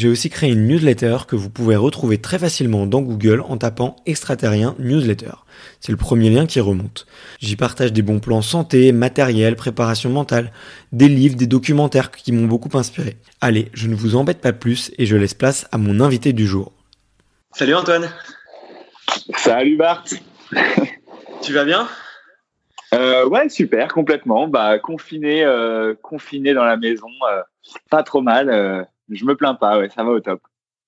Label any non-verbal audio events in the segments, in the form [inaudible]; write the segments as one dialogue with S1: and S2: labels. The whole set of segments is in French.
S1: j'ai aussi créé une newsletter que vous pouvez retrouver très facilement dans Google en tapant extraterrien newsletter. C'est le premier lien qui remonte. J'y partage des bons plans santé, matériel, préparation mentale, des livres, des documentaires qui m'ont beaucoup inspiré. Allez, je ne vous embête pas plus et je laisse place à mon invité du jour. Salut Antoine.
S2: Salut Bart. [laughs]
S1: tu vas bien?
S2: Euh, Ouais, super, complètement. Bah confiné, euh, confiné dans la maison, euh, pas trop mal. Je me plains pas, ouais, ça va au top.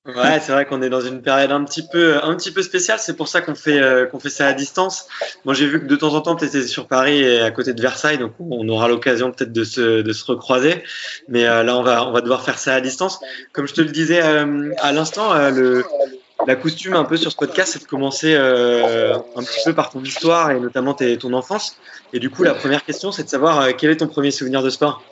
S1: Ouais, c'est vrai qu'on est dans une période un petit peu, un petit peu spéciale. C'est pour ça qu'on fait, euh, qu'on fait ça à distance. Moi, j'ai vu que de temps en temps, tu étais sur Paris et à côté de Versailles, donc on aura l'occasion peut-être de se, de se recroiser. Mais euh, là, on va, on va devoir faire ça à distance. Comme je te le disais euh, à l'instant, le, la costume un peu sur ce podcast, c'est de commencer un petit peu par ton histoire et notamment ton enfance. Et du coup, la première question, c'est de savoir quel est ton premier souvenir de sport?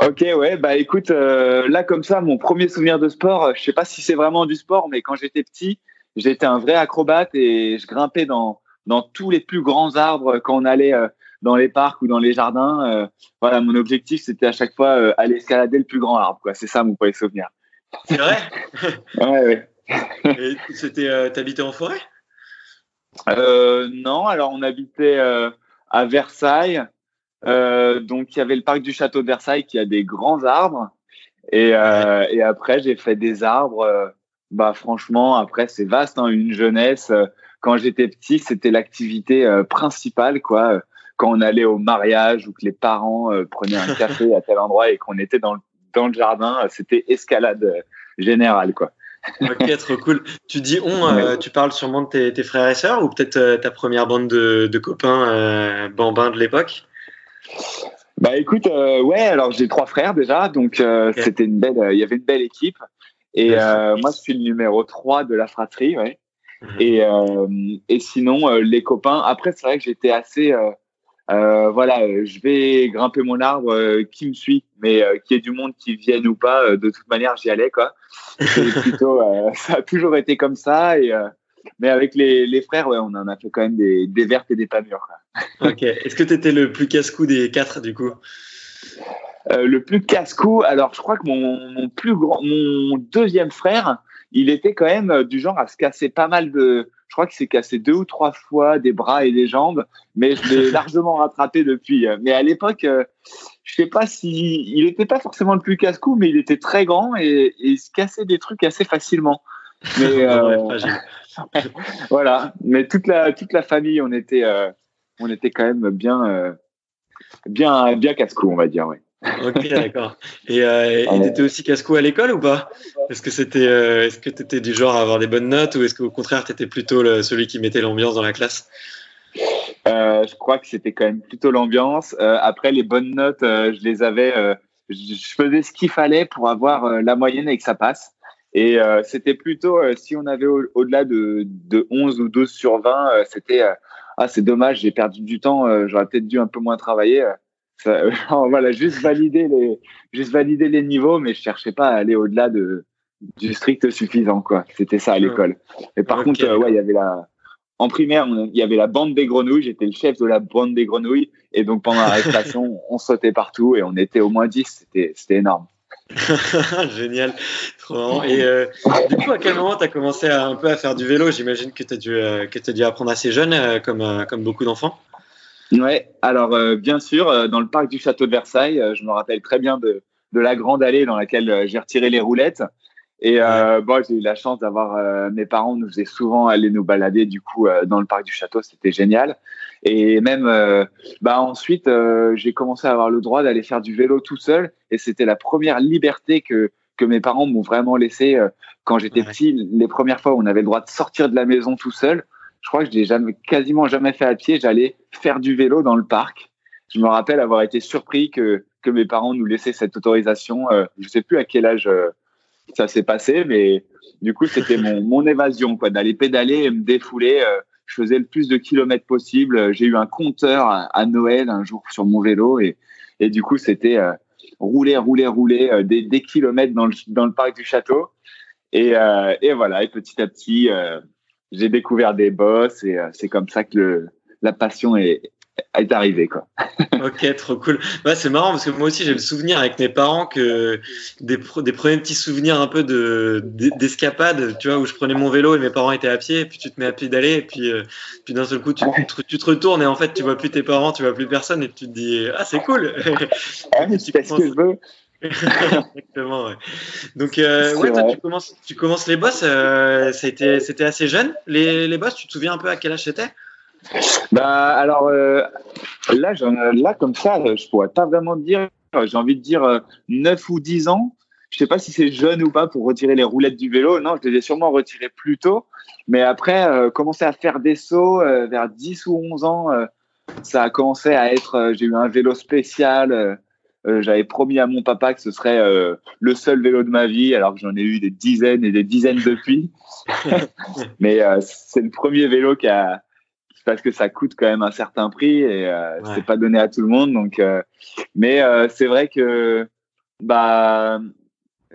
S2: Ok, ouais, bah écoute, euh, là comme ça, mon premier souvenir de sport, euh, je sais pas si c'est vraiment du sport, mais quand j'étais petit, j'étais un vrai acrobate et je grimpais dans dans tous les plus grands arbres quand on allait euh, dans les parcs ou dans les jardins. voilà, mon objectif c'était à chaque fois aller escalader le plus grand arbre, quoi. C'est ça mon premier souvenir.
S1: C'est vrai? [laughs]
S2: ouais, ouais. [laughs]
S1: et c'était, t'habitais en forêt?
S2: Non, alors on habitait à Versailles. Euh, donc il y avait le parc du château de Versailles qui a des grands arbres. Et, euh, et après j'ai fait des arbres. Euh, bah franchement après c'est vaste, hein, une jeunesse. Quand j'étais petit c'était l'activité principale quoi. Quand on allait au mariage ou que les parents prenaient un [laughs] café à tel endroit et qu'on était dans le, dans le jardin, c'était escalade générale quoi.
S1: ok, trop cool. Tu dis on, tu parles sûrement de tes, tes frères et sœurs ou peut-être ta première bande de, de copains euh, bambins de l'époque?
S2: Bah écoute, euh, ouais, alors j'ai trois frères déjà, donc euh, c'était une belle, il y avait une belle équipe. Et euh, moi, je suis le numéro 3 de la fratrie, ouais. Mhm. Et, et sinon, les copains, après, c'est vrai que j'étais assez, voilà, je vais grimper mon arbre, qui me suit, mais qu'il y ait du monde qui vienne ou pas, de toute manière, j'y allais, quoi. [laughs] plutôt, [laughs] ça a toujours été comme ça. Et, mais avec les, les frères, ouais, on en a fait quand même des, des vertes et des pas mûres. [laughs]
S1: ok. Est-ce que tu étais le plus casse-cou des quatre, du coup?
S2: Euh, Le plus casse-cou, alors je crois que mon, mon, plus grand, mon deuxième frère, il était quand même euh, du genre à se casser pas mal de. Je crois qu'il s'est cassé deux ou trois fois des bras et des jambes, mais je l'ai [laughs] largement rattrapé depuis. Mais à l'époque, euh, je sais pas si il n'était pas forcément le plus casse-cou, mais il était très grand et, et, il se cassait des trucs assez facilement. Mais [laughs] euh, voilà. Mais toute la toute la famille, on était euh, on était quand même bien euh, bien, bien casse-cou, on va dire, ouais.
S1: ok, d'accord. Et euh, t'étais aussi casse-cou à l'école ou pas? Est-ce que c'était, euh, est-ce que t'étais du genre à avoir des bonnes notes ou est-ce qu'au contraire t'étais plutôt celui qui mettait l'ambiance dans la classe?
S2: Euh, Je crois que c'était quand même plutôt l'ambiance. Euh, après les bonnes notes, euh, je les avais. Je, faisais ce qu'il fallait pour avoir la moyenne et que ça passe. Et c'était plutôt si on avait au-delà de, de 11 ou 12 sur 20, c'était ah c'est dommage, j'ai perdu du temps, j'aurais peut-être dû un peu moins travailler. Ça, [laughs] voilà, juste valider les, juste valider les niveaux, mais je cherchais pas à aller au-delà de du strict suffisant, quoi. C'était ça à l'école. Et par contre, euh, ouais, il y avait la, en primaire, il y avait la bande des grenouilles. J'étais le chef de la bande des grenouilles, et donc pendant la récréation, [laughs] on sautait partout et on était au moins 10. C'était, c'était énorme. [laughs]
S1: Génial, trop Et euh, du coup, à quel moment tu as commencé à, un peu à faire du vélo? J'imagine que tu as dû, euh, que as dû apprendre assez jeune, comme, comme beaucoup d'enfants.
S2: Ouais, alors euh, bien sûr, euh, dans le parc du château de Versailles, euh, je me rappelle très bien de, de la grande allée dans laquelle j'ai retiré les roulettes. Et bon, j'ai eu la chance d'avoir mes parents nous faisaient souvent aller nous balader du coup dans le parc du château, c'était génial. Et même bah ensuite, j'ai commencé à avoir le droit d'aller faire du vélo tout seul, et c'était la première liberté que que mes parents m'ont vraiment laissé quand j'étais petit. Les premières fois où on avait le droit de sortir de la maison tout seul, je crois que je l'ai jamais, quasiment jamais fait à pied. J'allais faire du vélo dans le parc. Je me rappelle avoir été surpris que, que mes parents nous laissaient cette autorisation. Euh, je sais plus à quel âge euh, ça s'est passé, mais du coup, c'était mon, mon évasion, quoi, d'aller pédaler et me défouler. Euh, je faisais le plus de kilomètres possible. J'ai eu un compteur à, Noël un jour sur mon vélo et, et du coup, c'était euh, rouler, rouler, rouler des, des, kilomètres dans le, dans le parc du château. Et, et voilà, et petit à petit, j'ai découvert des boss et euh, c'est comme ça que le, la passion est, est arrivée quoi. [laughs]
S1: ok, trop cool. Ouais, c'est marrant parce que moi aussi j'ai le souvenir avec mes parents que des, des premiers petits souvenirs un peu de d'escapade, tu vois, où je prenais mon vélo et mes parents étaient à pied, et puis tu te mets à pied d'aller et puis euh, puis d'un seul coup tu, tu, te retournes et en fait tu vois plus tes parents, tu vois plus personne et tu te dis ah c'est cool. [laughs]
S2: Ah, tu ce que je veux. [laughs]
S1: Exactement. Ouais. Donc, euh, ouais, toi, tu commences, tu commences les boss. Euh, c'était, c'était assez jeune. Les, les boss, tu te souviens un peu à quel âge c'était?
S2: Bah, alors euh, là, là, comme ça, je pourrais pas vraiment dire. J'ai envie de dire 9 ou 10 ans. Je sais pas si c'est jeune ou pas pour retirer les roulettes du vélo. Non, je les ai sûrement retirées plus tôt. Mais après, commencer à faire des sauts vers 10 ou 11 ans, ça a commencé à être. j'ai eu un vélo spécial euh, j'avais promis à mon papa que ce serait euh, le seul vélo de ma vie, alors que j'en ai eu des dizaines et des dizaines depuis. [laughs] Mais euh, c'est le premier vélo qui a, parce que ça coûte quand même un certain prix et c'est pas donné à tout le monde. Donc, mais c'est vrai que bah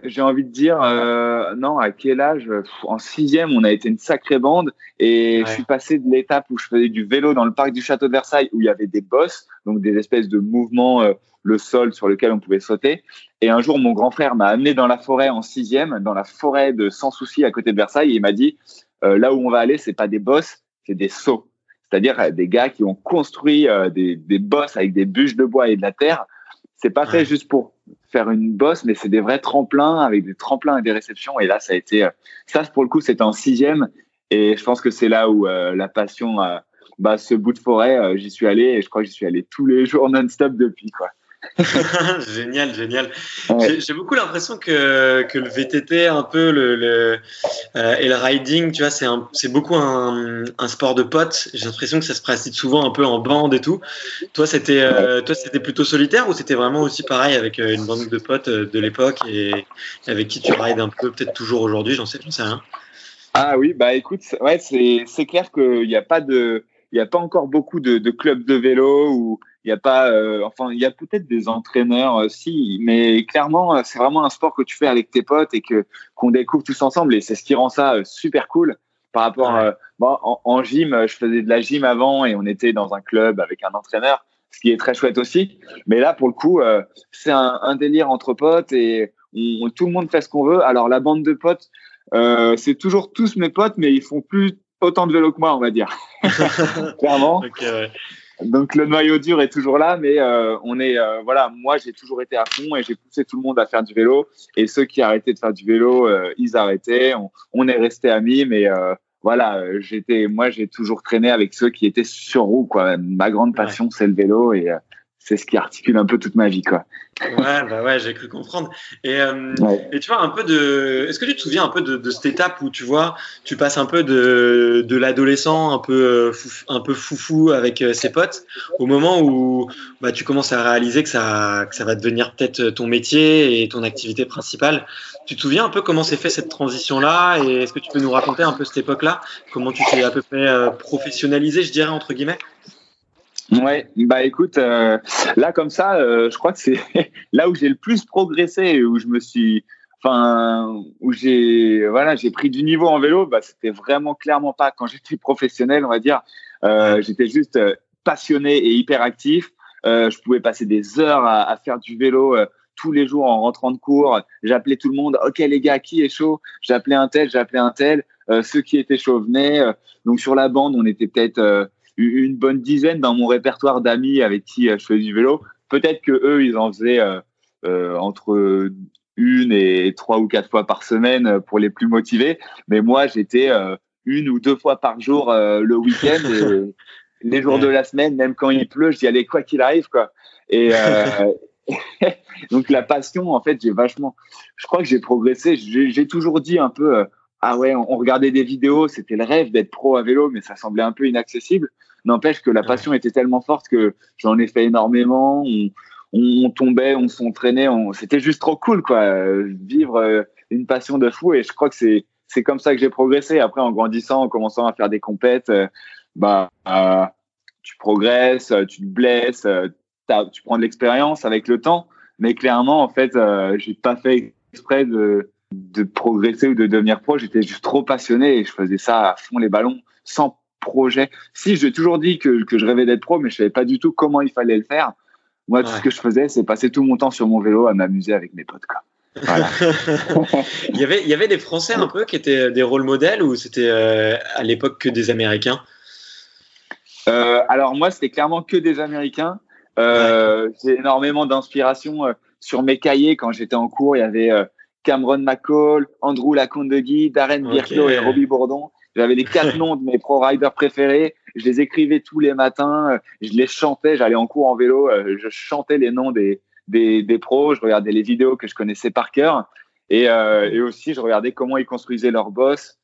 S2: j'ai envie de dire, euh, non, à quel âge En sixième, on a été une sacrée bande et je suis passé de l'étape où je faisais du vélo dans le parc du château de Versailles où il y avait des bosses, donc des espèces de mouvements, euh, le sol sur lequel on pouvait sauter. Et un jour, mon grand frère m'a amené dans la forêt en sixième, dans la forêt de Sans Souci à côté de Versailles et il m'a dit, euh, là où on va aller, c'est pas des bosses, c'est des sauts. C'est-à-dire euh, des gars qui ont construit euh, des, des bosses avec des bûches de bois et de la terre. C'est pas fait juste pour faire une bosse, mais c'est des vrais tremplins avec des tremplins et des réceptions. Et là, ça a été, euh, ça pour le coup, c'était en sixième. Et je pense que c'est là où euh, la passion, bah, ce bout de forêt, euh, j'y suis allé et je crois que j'y suis allé tous les jours non-stop depuis, quoi. [laughs]
S1: génial, génial. J'ai beaucoup l'impression que, que le VTT, un peu le, le euh, et le riding, tu vois, c'est beaucoup un, un, sport de potes. J'ai l'impression que ça se pratique souvent un peu en bande et tout. Toi, c'était euh, toi, c'était plutôt solitaire ou c'était vraiment aussi pareil avec euh, une bande de potes de l'époque et avec qui tu rides un peu, peut-être toujours aujourd'hui, j'en sais, sais rien.
S2: Ah oui, bah écoute, ouais, c'est c'est clair qu'il n'y a pas de il n'y a pas encore beaucoup de, de clubs de vélo ou il n'y a pas, euh, enfin, il y a peut-être des entraîneurs, euh, si, mais clairement, euh, c'est vraiment un sport que tu fais avec tes potes et que qu'on découvre tous ensemble et c'est ce qui rend ça super cool par rapport. bon, en, gym, je faisais de la gym avant et on était dans un club avec un entraîneur, ce qui est très chouette aussi. Mais là, pour le coup, c'est un, un, délire entre potes et tout le monde fait ce qu'on veut. Alors la bande de potes, c'est toujours tous mes potes, mais ils font plus autant de vélo que moi, on va dire. [laughs] Clairement. ouais. Donc le noyau dur est toujours là, mais euh, on est euh, voilà, moi j'ai toujours été à fond et j'ai poussé tout le monde à faire du vélo. Et ceux qui arrêtaient de faire du vélo, euh, ils arrêtaient. On, on est resté amis, mais voilà, j'étais, moi j'ai toujours traîné avec ceux qui étaient sur roue quoi. Ma grande passion c'est le vélo et c'est ce qui articule un peu toute ma vie, quoi.
S1: Ouais, bah ouais, j'ai cru comprendre. Et, euh, et, tu vois, un peu de. Est-ce que tu te souviens un peu de, de, cette étape où tu vois, tu passes un peu de, de l'adolescent un peu, un peu foufou avec ses potes, au moment où bah, tu commences à réaliser que ça, que ça va devenir peut-être ton métier et ton activité principale. Tu te souviens un peu comment s'est fait cette transition-là Et est-ce que tu peux nous raconter un peu cette époque-là? Comment tu t'es à peu près professionnalisé, je dirais, entre guillemets?
S2: Ouais, bah écoute, euh, là comme ça, euh, je crois que c'est [laughs] là où j'ai le plus progressé, où je me suis, enfin, où j'ai, voilà, j'ai pris du niveau en vélo. Bah, c'était vraiment clairement pas quand [laughs] j'étais professionnel, on va dire. Euh, j'étais juste passionné et hyper actif. je pouvais passer des heures à, à faire du vélo tous les jours en rentrant de cours. J'appelais tout le monde. Ok les gars, qui est chaud? J'appelais un tel, j'appelais un tel. ceux qui étaient chauds venaient. donc sur la bande, on était peut-être une bonne dizaine dans mon répertoire d'amis avec qui euh, je fais du vélo. Peut-être que eux, ils en faisaient euh, euh, entre une et trois ou quatre fois par semaine pour les plus motivés. Mais moi, j'étais une ou deux fois par jour le week-end. [laughs] les jours de la semaine, même quand il pleut, j'y allais quoi qu'il arrive, quoi. Et [laughs] donc la passion, en fait, j'ai vachement. Je crois que j'ai progressé. J'ai toujours dit un peu, ah ouais, on regardait des vidéos, c'était le rêve d'être pro à vélo, mais ça semblait un peu inaccessible. N'empêche que la passion était tellement forte que j'en ai fait énormément. On, tombait, on s'entraînait, c'était juste trop cool, quoi. Vivre euh, une passion de fou. Et je crois que c'est c'est comme ça que j'ai progressé. Après, en grandissant, en commençant à faire des compètes, euh, bah, euh, tu progresses, tu te blesses, tu prends de l'expérience avec le temps. Mais clairement, en fait, j'ai pas fait exprès de, de progresser ou de devenir pro. J'étais juste trop passionné et je faisais ça à fond les ballons sans projet. Si, j'ai toujours dit que, que je rêvais d'être pro, mais je savais pas du tout comment il fallait le faire. Moi, tout ce que je faisais, c'est passer tout mon temps sur mon vélo à m'amuser avec mes potes. Quoi. [laughs]
S1: il, y avait, il y avait des Français un peu qui étaient des rôles modèles ou c'était euh, à l'époque que des Américains?
S2: Euh, Alors moi, c'était clairement que des Américains. Euh, J'ai énormément d'inspiration sur mes cahiers quand j'étais en cours. Il y avait Cameron McCall, Andrew Lacombe de Guy, Darren okay. et Robbie Bourdon. J'avais les quatre [laughs] noms de mes pro riders préférés. Je les écrivais tous les matins. Je les chantais. J'allais en cours en vélo. Euh, je chantais les noms des, des, des pros. Je regardais les vidéos que je connaissais par cœur. Et, euh, et aussi, je regardais comment ils construisaient leur boss.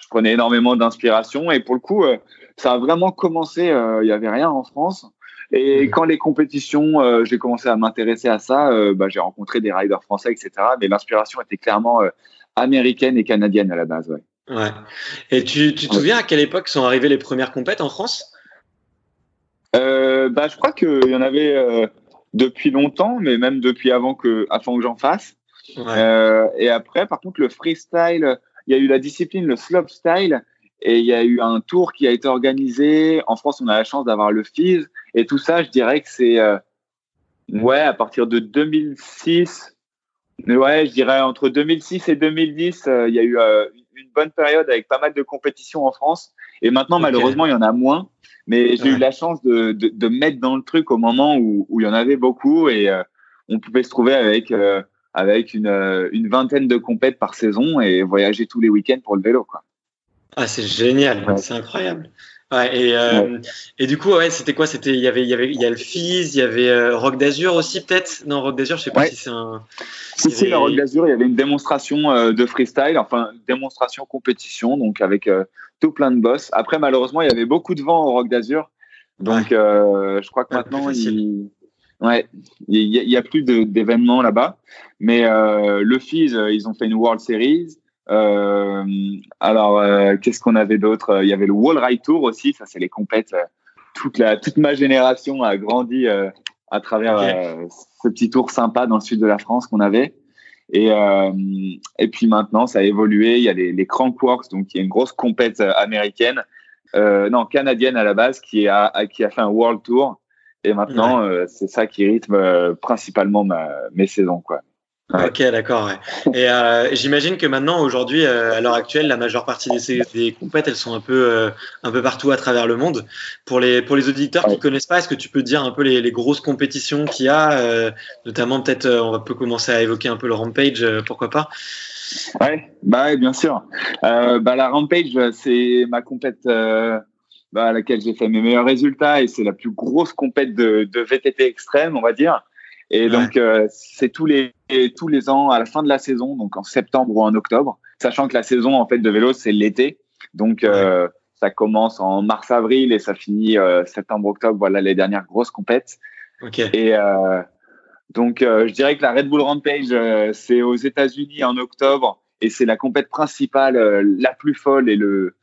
S2: Je prenais énormément d'inspiration. Et pour le coup, euh, ça a vraiment commencé. Il n'y avait rien en France. Et quand les compétitions, j'ai commencé à m'intéresser à ça, bah, j'ai rencontré des riders français, etc. Mais l'inspiration était clairement américaine et canadienne à la base. Ouais.
S1: Ouais. Et tu, tu te souviens à quelle époque sont arrivées les premières compètes en France?
S2: Euh, bah, Je crois qu'il y en avait euh, depuis longtemps, mais même depuis avant que, avant que j'en fasse. Euh, et après, par contre, le freestyle, il y a eu la discipline, le slopestyle, et il y a eu un tour qui a été organisé. En France, on a la chance d'avoir le FIS. Et tout ça, je dirais que c'est ouais, à partir de 2006. Ouais, je dirais entre 2006 et 2010, il y a eu une bonne période avec pas mal de compétitions en France. Et maintenant, malheureusement, il y en a moins. Mais j'ai eu la chance de, de, de, mettre dans le truc au moment où, où il y en avait beaucoup et euh, on pouvait se trouver avec, euh, avec une, euh, une, vingtaine de compètes par saison et voyager tous les week-ends pour le vélo. Quoi.
S1: Ah, c'est génial, c'est incroyable. Ouais, et, euh, et du coup, ouais, c'était quoi C'était il y avait il y avait il y a le Fizz, il y avait euh, Rock d'Azur aussi peut-être. Non, Rock d'Azur, je sais pas si c'est un.
S2: Si si, le Rock d'Azur, il y avait une démonstration euh, de freestyle, enfin démonstration compétition, donc avec tout plein de boss. Après, malheureusement, il y avait beaucoup de vent au Rock d'Azur, donc je crois que maintenant il Ouais, il y, a, plus d'événements là-bas, mais le Fizz, ils ont fait une World Series. Euh, alors, euh, qu'est-ce qu'on avait d'autre? Il y avait le Wall Ride Tour aussi. Ça, c'est les compètes. Euh, toute la toute ma génération a grandi à travers ce petit tour sympa dans le sud de la France qu'on avait. Et, euh, et puis maintenant, ça a évolué. Il y a les, les Crankworks, donc il y a une grosse compète américaine, euh, non canadienne à la base, qui a qui a fait un World Tour. Et maintenant, c'est ça qui rythme principalement ma, mes saisons, quoi.
S1: Ok, d'accord. [laughs] Et euh, j'imagine que maintenant, aujourd'hui, euh, à l'heure actuelle, la majeure partie des, des compètes, elles sont un peu, euh, un peu partout à travers le monde. Pour les, pour les auditeurs qui connaissent pas, est-ce que tu peux dire un peu les, les grosses compétitions qu'il y a, notamment peut-être, on va peut commencer à évoquer un peu le Rampage, pourquoi pas?
S2: Ouais, bah bien sûr. bah la Rampage, c'est ma compète bah, à laquelle j'ai fait mes meilleurs résultats et c'est la plus grosse compète de, de VTT extrême, on va dire. Et donc, euh, c'est tous les, tous les ans à la fin de la saison, donc en septembre ou en octobre, sachant que la saison en fait de vélo, c'est l'été. Donc, euh, ça commence en mars-avril et ça finit euh, septembre-octobre. Voilà les dernières grosses compètes.
S1: Okay.
S2: Et euh, donc, je dirais que la Red Bull Rampage, c'est aux États-Unis en octobre et c'est la compète principale, la plus folle et le,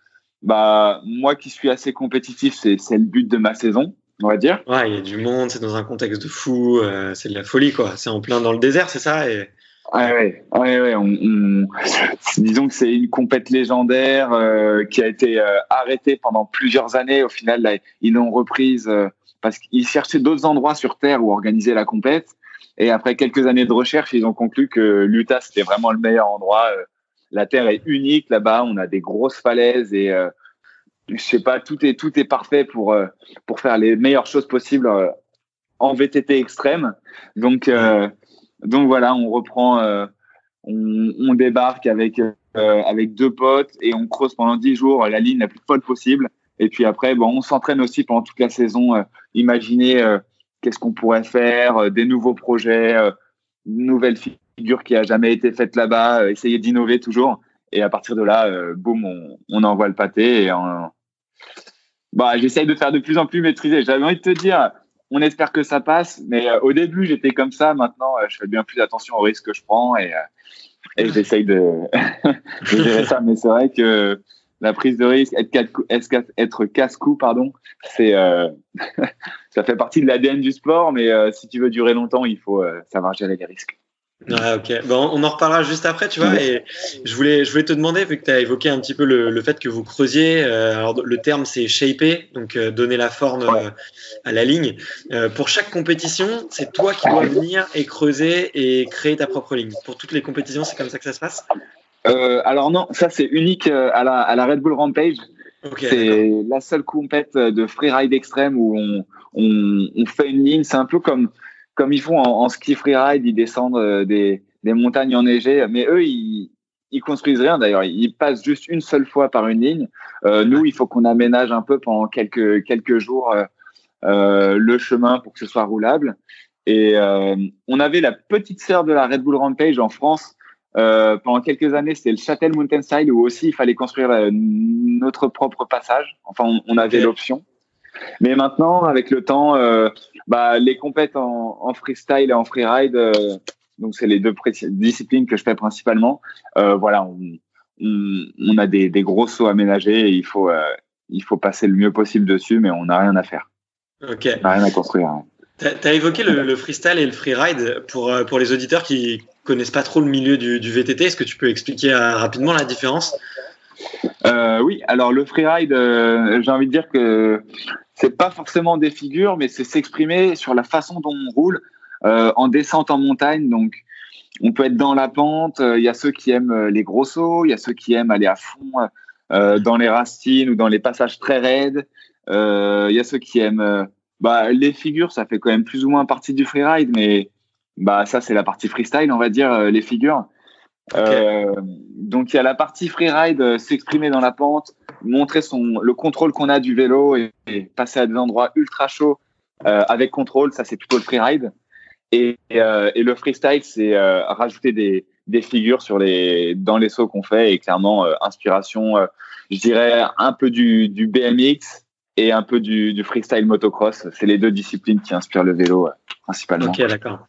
S2: bah, moi qui suis assez compétitif, c'est le but de ma saison on va dire.
S1: Ouais, il y a du monde, c'est dans un contexte de fou, euh, c'est de la folie, quoi. C'est en plein dans le désert, c'est ça et...
S2: Ouais, ouais, ouais, On, [laughs] disons que c'est une compète légendaire euh, qui a été euh, arrêtée pendant plusieurs années. Au final, là, ils l'ont reprise parce qu'ils cherchaient d'autres endroits sur Terre où organiser la compète. Et après quelques années de recherche, ils ont conclu que l'Utah, c'était vraiment le meilleur endroit. La Terre est unique là-bas. On a des grosses falaises et je sais pas, tout est tout est parfait pour euh, pour faire les meilleures choses possibles euh, en VTT extrême. Donc euh, donc voilà, on reprend, on, on, débarque avec avec deux potes et on creuse pendant dix jours la ligne la plus folle possible. Et puis après, bon, on s'entraîne aussi pendant toute la saison. imaginer qu'est-ce qu'on pourrait faire, des nouveaux projets, une nouvelle figure qui a jamais été faite là-bas, essayer d'innover toujours. Et à partir de là, euh, boum, on, on, envoie le pâté. Et bah, j'essaye de faire de plus en plus maîtrisé. J'avais envie de te dire, on espère que ça passe. Mais euh, au début, j'étais comme ça. Maintenant, euh, je fais bien plus attention aux risques que je prends et, j'essaye de, [laughs] de, gérer ça. Mais c'est vrai que la prise de risque, être, être casse-cou, pardon, c'est [laughs] ça fait partie de l'ADN du sport. Mais si tu veux durer longtemps, il faut savoir gérer les risques.
S1: Ouais, ok. Bon, on en reparlera juste après, tu vois. Et je voulais, je voulais te demander, vu que tu as évoqué un petit peu le, le fait que vous creusiez, euh, alors le terme c'est shaper, donc euh, donner la forme euh, à la ligne. Euh, pour chaque compétition, c'est toi qui dois venir et creuser et créer ta propre ligne. Pour toutes les compétitions, c'est comme ça que ça se passe?
S2: Alors non, ça c'est unique à la, à la Red Bull Rampage. Okay, c'est la seule compète de freeride extrême où on, on, on fait une ligne. C'est un peu comme comme ils font en, ski freeride, ils descendent euh, des, des montagnes enneigées, mais eux, ils, ils construisent rien d'ailleurs. Ils passent juste une seule fois par une ligne. Euh, nous, il faut qu'on aménage un peu pendant quelques quelques jours euh, euh le chemin pour que ce soit roulable. Et euh, on avait la petite sœur de la Red Bull Rampage en France. Euh, pendant quelques années, c'était le Châtel Mountainside où aussi il fallait construire notre propre passage. Enfin, on, on avait l'option. Mais maintenant, avec le temps, euh, bah, les compètes en, en, freestyle et en freeride, euh, donc c'est les deux disciplines que je fais principalement. Euh, voilà, on, on, on, a des, des, gros sauts aménagés et il faut, il faut passer le mieux possible dessus, mais on n'a rien à faire.
S1: Ok.
S2: On n'a rien à construire. Hein.
S1: Tu as évoqué le, le, freestyle et le freeride. Pour, pour les auditeurs qui connaissent pas trop le milieu du, du VTT, est-ce que tu peux expliquer euh, rapidement la différence?
S2: Euh, oui, alors le freeride, euh, j'ai envie de dire que c'est pas forcément des figures, mais c'est s'exprimer sur la façon dont on roule euh, en descente en montagne. Donc, on peut être dans la pente. Il y a ceux qui aiment les gros sauts, il y a ceux qui aiment aller à fond dans les racines ou dans les passages très raides. Il y a ceux qui aiment bah, les figures. Ça fait quand même plus ou moins partie du freeride, mais bah ça c'est la partie freestyle, on va dire les figures. Euh, donc il y a la partie freeride, euh, s'exprimer dans la pente, montrer son le contrôle qu'on a du vélo et, passer à des endroits ultra chauds euh, avec contrôle, ça c'est plutôt le freeride. Et, euh, et le freestyle, c'est euh, rajouter des, des figures sur les dans les sauts qu'on fait et clairement inspiration, je dirais un peu du, du BMX et un peu du, du freestyle motocross. C'est les deux disciplines qui inspirent le vélo principalement.
S1: Ok, d'accord.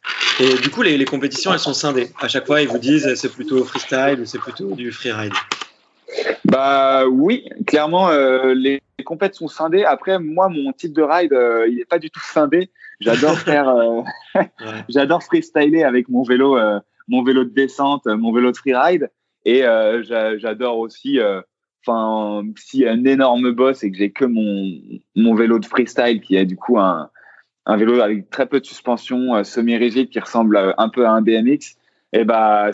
S1: Et du coup, les, les, compétitions, elles sont scindées. À chaque fois, ils vous disent c'est plutôt freestyle ou c'est plutôt du freeride.
S2: Bah oui, clairement, euh, les, compétitions sont scindées. Après, moi, mon type de ride, euh, il n'est pas du tout scindé. J'adore [laughs] faire, euh, ouais. [laughs] j'adore freestyler avec mon vélo, mon vélo de descente, mon vélo de freeride, et j'adore aussi enfin s'il y a un énorme boss et que j'ai que mon mon vélo de freestyle qui est du coup un un vélo avec très peu de suspension semi-rigide qui ressemble un peu à un BMX et bah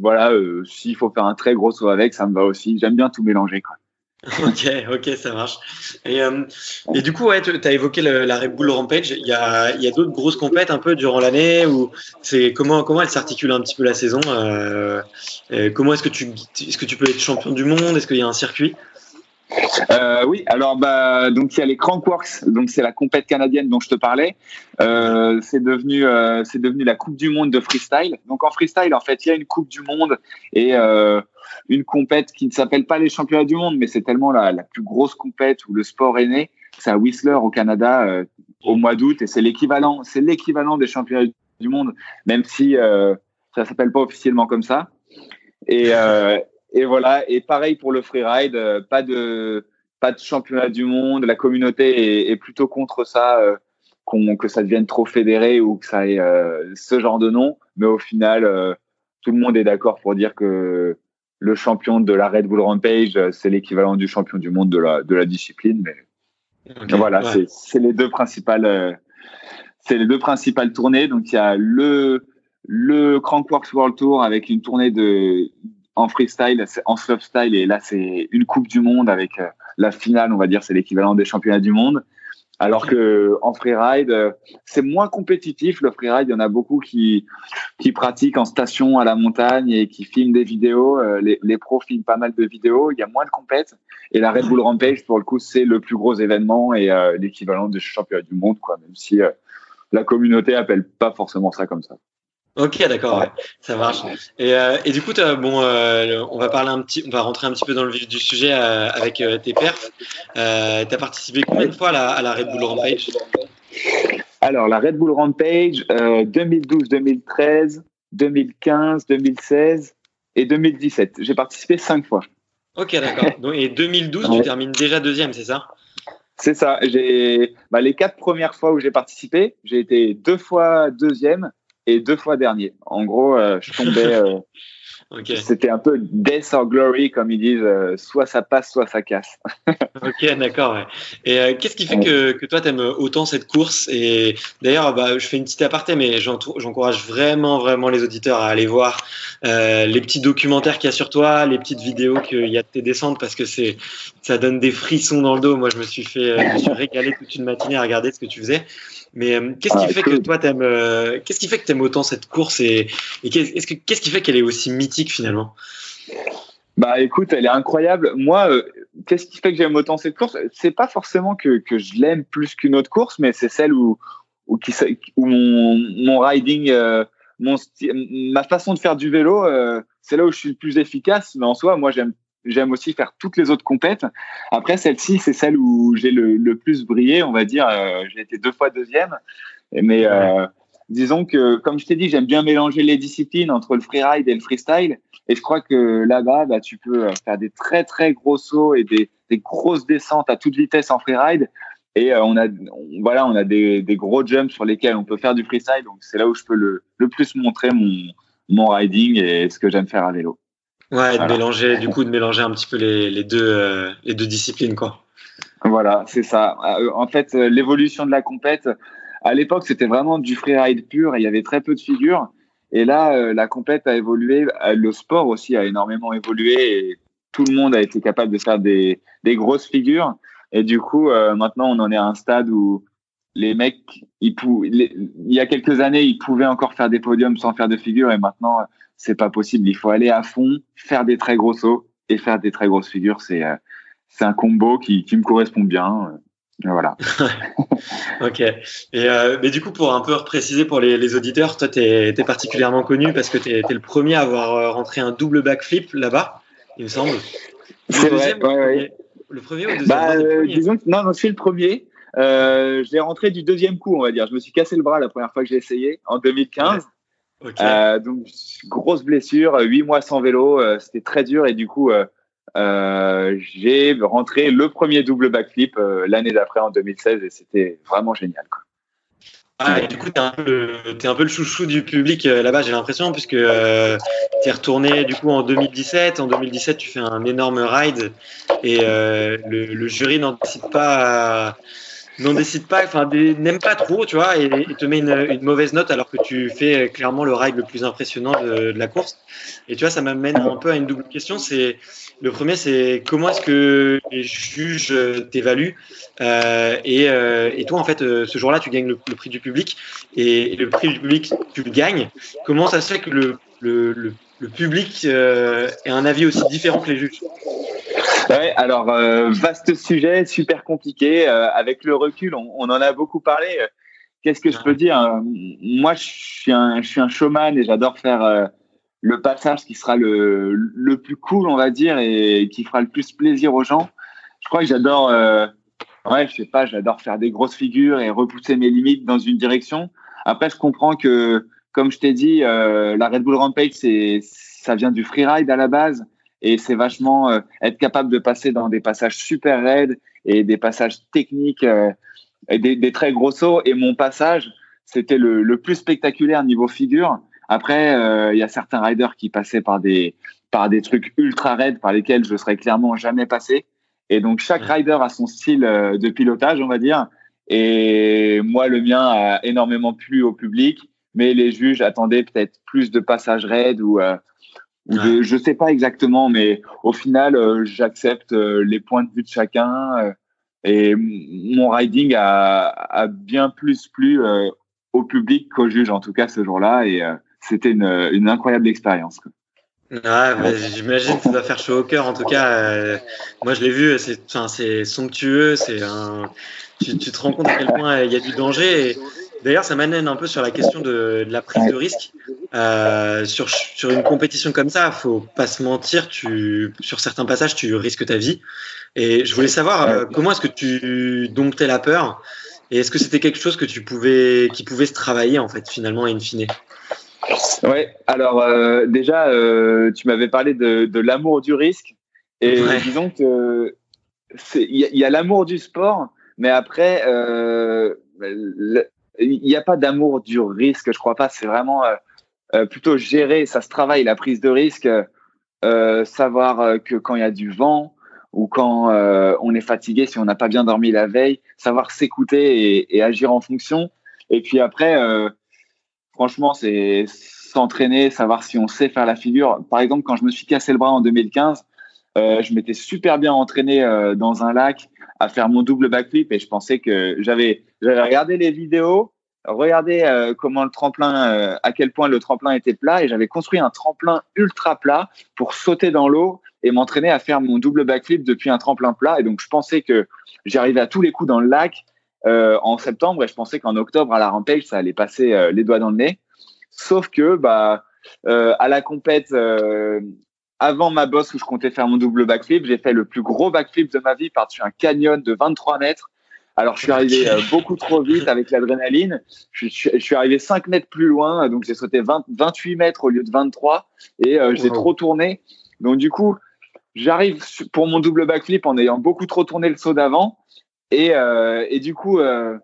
S2: voilà euh, s'il faut faire un très gros saut avec ça me va aussi j'aime bien tout mélanger quoi [laughs]
S1: ok, ok, ça marche. Et, euh, et du coup, ouais, tu as évoqué la Red Bull Rampage. Il y a, y a d'autres grosses compètes un peu durant l'année où c'est comment comment elle s'articule un petit peu la saison. Euh, comment est-ce que tu est-ce que tu peux être champion du monde? Est-ce qu'il y a un circuit?
S2: Euh, oui, alors bah donc il y a les Crankworks, donc c'est la compète canadienne dont je te parlais. Euh, c'est devenu euh, c'est devenu la Coupe du monde de freestyle. Donc en freestyle en fait il y a une Coupe du monde et une compète qui ne s'appelle pas les Championnats du monde, mais c'est tellement la, la, plus grosse compète où le sport est né. C'est à Whistler au Canada au mois d'août et c'est l'équivalent c'est l'équivalent des Championnats du monde, même si ça s'appelle pas officiellement comme ça. Et et voilà. Et pareil pour le freeride, euh, pas de pas de championnat du monde. La communauté est, est plutôt contre ça, euh, qu'on que ça devienne trop fédéré ou que ça ait euh, ce genre de nom. Mais au final, euh, tout le monde est d'accord pour dire que le champion de la Red Bull Rampage, c'est l'équivalent du champion du monde de la de la discipline. Mais okay, voilà, ouais. c'est les deux principales. c'est les deux principales tournées. Donc il y a le le Crankworks World Tour avec une tournée de en freestyle, en slopestyle, et là c'est une Coupe du Monde avec euh, la finale, on va dire, c'est l'équivalent des championnats du monde. Alors que en freeride, euh, c'est moins compétitif. Le freeride, il y en a beaucoup qui qui pratiquent en station à la montagne et qui filment des vidéos. Euh, les, pros filment pas mal de vidéos. Il y a moins de compètes. Et la Red Bull Rampage, pour le coup, c'est le plus gros événement et l'équivalent des championnats du monde, quoi. Même si la communauté appelle pas forcément ça comme ça.
S1: Ok, d'accord, ouais. ça marche. Et, euh, et du coup, bon, euh, on va parler un petit, on va rentrer un petit peu dans le vif du sujet euh, avec tes perfs. tu as participé combien de fois à la, à la, Red Bull Rampage?
S2: Alors, la Red Bull Rampage, 2012, 2013, 2015, 2016 et 2017. J'ai participé cinq fois.
S1: Ok, d'accord. [laughs] Et 2012, ouais. tu termines déjà deuxième, c'est ça?
S2: C'est ça. J'ai bah, les quatre premières fois où j'ai participé, j'ai été deux fois deuxième et deux fois dernier. En gros, euh, je tombais. [laughs] Euh, okay. C'était un peu death or glory, comme ils disent. Euh, soit ça passe, soit ça casse. [laughs]
S1: ok, d'accord. Ouais. Et qu'est-ce qui fait que, que toi, t'aimes autant cette course? Et d'ailleurs, bah, je fais une petite aparté, mais j'encourage vraiment, vraiment les auditeurs à aller voir les petits documentaires qu'il y a sur toi, les petites vidéos qu'il y a de tes descentes, parce que c'est, ça donne des frissons dans le dos. Moi, je me suis fait, je me suis régalé toute une matinée à regarder ce que tu faisais. Mais euh, qu'est-ce qui ah, fait cool. que toi t'aimes euh, Qu'est-ce qui fait que t'aimes autant cette course? Et, et qu'est-ce que qu'est-ce qui fait qu'elle est aussi mythique finalement
S2: Bah écoute, elle est incroyable. Moi, euh, qu'est-ce qui fait que j'aime autant cette course? C'est pas forcément que je l'aime plus qu'une autre course, mais c'est celle où où, mon riding, euh, mon ma façon de faire du vélo, euh, c'est là où je suis le plus efficace. Mais en soi, moi j'aime J'aime aussi faire toutes les autres compètes. Après, celle-ci, c'est celle où j'ai le, le, plus brillé, on va dire. J'ai été deux fois deuxième. Mais disons que, comme je t'ai dit, j'aime bien mélanger les disciplines entre le freeride et le freestyle. Et je crois que là-bas, bah, tu peux faire des très, très gros sauts et des, des grosses descentes à toute vitesse en freeride. Et euh, on a, on, voilà, on a des, des, gros jumps sur lesquels on peut faire du freestyle. Donc, c'est là où je peux le, le plus montrer mon, mon riding et ce que j'aime faire à vélo.
S1: Ouais, de voilà. mélanger, du coup, de mélanger un petit peu les, les deux, euh, les deux disciplines, quoi.
S2: Voilà, c'est ça. Euh, en fait, euh, l'évolution de la compète, à l'époque, c'était vraiment du freeride pur et il y avait très peu de figures. Et là, euh, la compète a évolué, le sport aussi a énormément évolué et tout le monde a été capable de faire des, des grosses figures. Et du coup, euh, maintenant, on en est à un stade où les mecs, ils pou il y a quelques années, ils pouvaient encore faire des podiums sans faire de figures et maintenant, c'est pas possible. Il faut aller à fond, faire des très gros sauts et faire des très grosses figures. C'est euh, un combo qui, qui me correspond bien. Voilà. [laughs]
S1: ok. Et euh, mais du coup, pour un peu préciser pour les, les auditeurs, toi, tu es, es, particulièrement connu parce que tu es, es, le premier à avoir euh, rentré un double backflip là-bas, il me semble.
S2: C'est vrai. Ouais, ouais.
S1: Le premier ou le deuxième
S2: bah, euh, disons que, non, non, je suis le premier. Euh, je l'ai rentré du deuxième coup, on va dire. Je me suis cassé le bras la première fois que j'ai essayé en 2015. Okay. Euh, donc grosse blessure, huit mois sans vélo, c'était très dur et du coup j'ai rentré le premier double backflip euh, l'année d'après en 2016 et c'était vraiment génial.
S1: Ah, du coup, t'es un, es un peu le chouchou du public euh, là-bas, j'ai l'impression, puisque euh, t'es retourné du coup en 2017. En 2017, tu fais un énorme ride et le, jury n'en décide pas n'en décide pas, enfin n'aime pas trop, tu vois, et, et te met une, une, mauvaise note alors que tu fais clairement le ride le plus impressionnant de, de la course. Et tu vois, ça m'amène un peu à une double question. C'est le premier, c'est comment est-ce que les juges t'évaluent euh, et, euh, et, toi, en fait, euh, ce jour-là, tu gagnes le, le, prix du public et, le prix du public, tu le gagnes. Comment ça se fait que le, le, le public ait un avis aussi différent que les juges?
S2: Ouais, alors vaste sujet, super compliqué. avec le recul, on, on, en a beaucoup parlé. Qu'est-ce que je peux dire? Moi, je suis un, je suis un showman et j'adore faire le passage qui sera le, le plus cool, on va dire, et qui fera le plus plaisir aux gens. Je crois que j'adore, euh, ouais, je sais pas, j'adore faire des grosses figures et repousser mes limites dans une direction. Après, je comprends que, comme je t'ai dit, euh, la Red Bull Rampage, c'est, ça vient du freeride à la base, et c'est vachement euh, être capable de passer dans des passages super raides et des passages techniques euh, et des, des, très gros sauts. Et mon passage, c'était le, le plus spectaculaire niveau figure après, euh, il y a certains riders qui passaient par des par des trucs ultra raides par lesquels je serais clairement jamais passé. Et donc chaque rider a son style euh, de pilotage, on va dire. Et moi, le mien a énormément plu au public, mais les juges attendaient peut-être plus de passages raides ou, euh, je, ne sais pas exactement, mais au final, j'accepte les points de vue de chacun. et mon riding a, a, bien plus plu au public qu'aux juges, en tout cas ce jour-là. Et c'était une, une, incroyable expérience.
S1: Ah, j'imagine que ça doit faire chaud au cœur. En tout cas, euh, moi je l'ai vu, c'est, c'est somptueux. C'est un, tu, tu, te rends compte à quel point il y a du danger. Et d'ailleurs, ça m'amène un peu sur la question de, de la prise de risque. Euh, sur, sur une compétition comme ça, faut pas se mentir. Tu, sur certains passages, tu risques ta vie. Et je voulais savoir euh, comment est-ce que tu domptais la peur. Et est-ce que c'était quelque chose que tu pouvais, qui pouvait se travailler en fait finalement in fine?
S2: Ouais, alors euh, déjà, euh, tu m'avais parlé de, de l'amour du risque. Et disons que il y, a, l'amour du sport, mais après, euh, il n'y a pas d'amour du risque, je crois pas. C'est vraiment euh, plutôt gérer, ça se travaille, la prise de risque, savoir que quand il y a du vent ou quand on est fatigué, si on n'a pas bien dormi la veille, savoir s'écouter et, et, agir en fonction. Et puis après, franchement, c'est s'entraîner, savoir si on sait faire la figure. Par exemple, quand je me suis cassé le bras en 2015, euh, je m'étais super bien entraîné euh, dans un lac à faire mon double backflip et je pensais que j'avais regardé les vidéos, regardé euh, comment le tremplin, à quel point le tremplin était plat et j'avais construit un tremplin ultra plat pour sauter dans l'eau et m'entraîner à faire mon double backflip depuis un tremplin plat et donc je pensais que j'arrivais à tous les coups dans le lac en septembre et je pensais qu'en octobre à la Rampage ça allait passer euh, les doigts dans le nez. Sauf que bah euh, à la compète avant ma bosse où je comptais faire mon double backflip, j'ai fait le plus gros backflip de ma vie par-dessus un canyon de 23 mètres. Alors, je suis arrivé beaucoup trop vite avec l'adrénaline. Je, je, suis arrivé 5 mètres plus loin, donc j'ai sauté 20, 28 mètres au lieu de 23 et j'ai trop tourné. Donc, du coup, j'arrive pour mon double backflip en ayant beaucoup trop tourné le saut d'avant. Et, euh, et du coup, euh,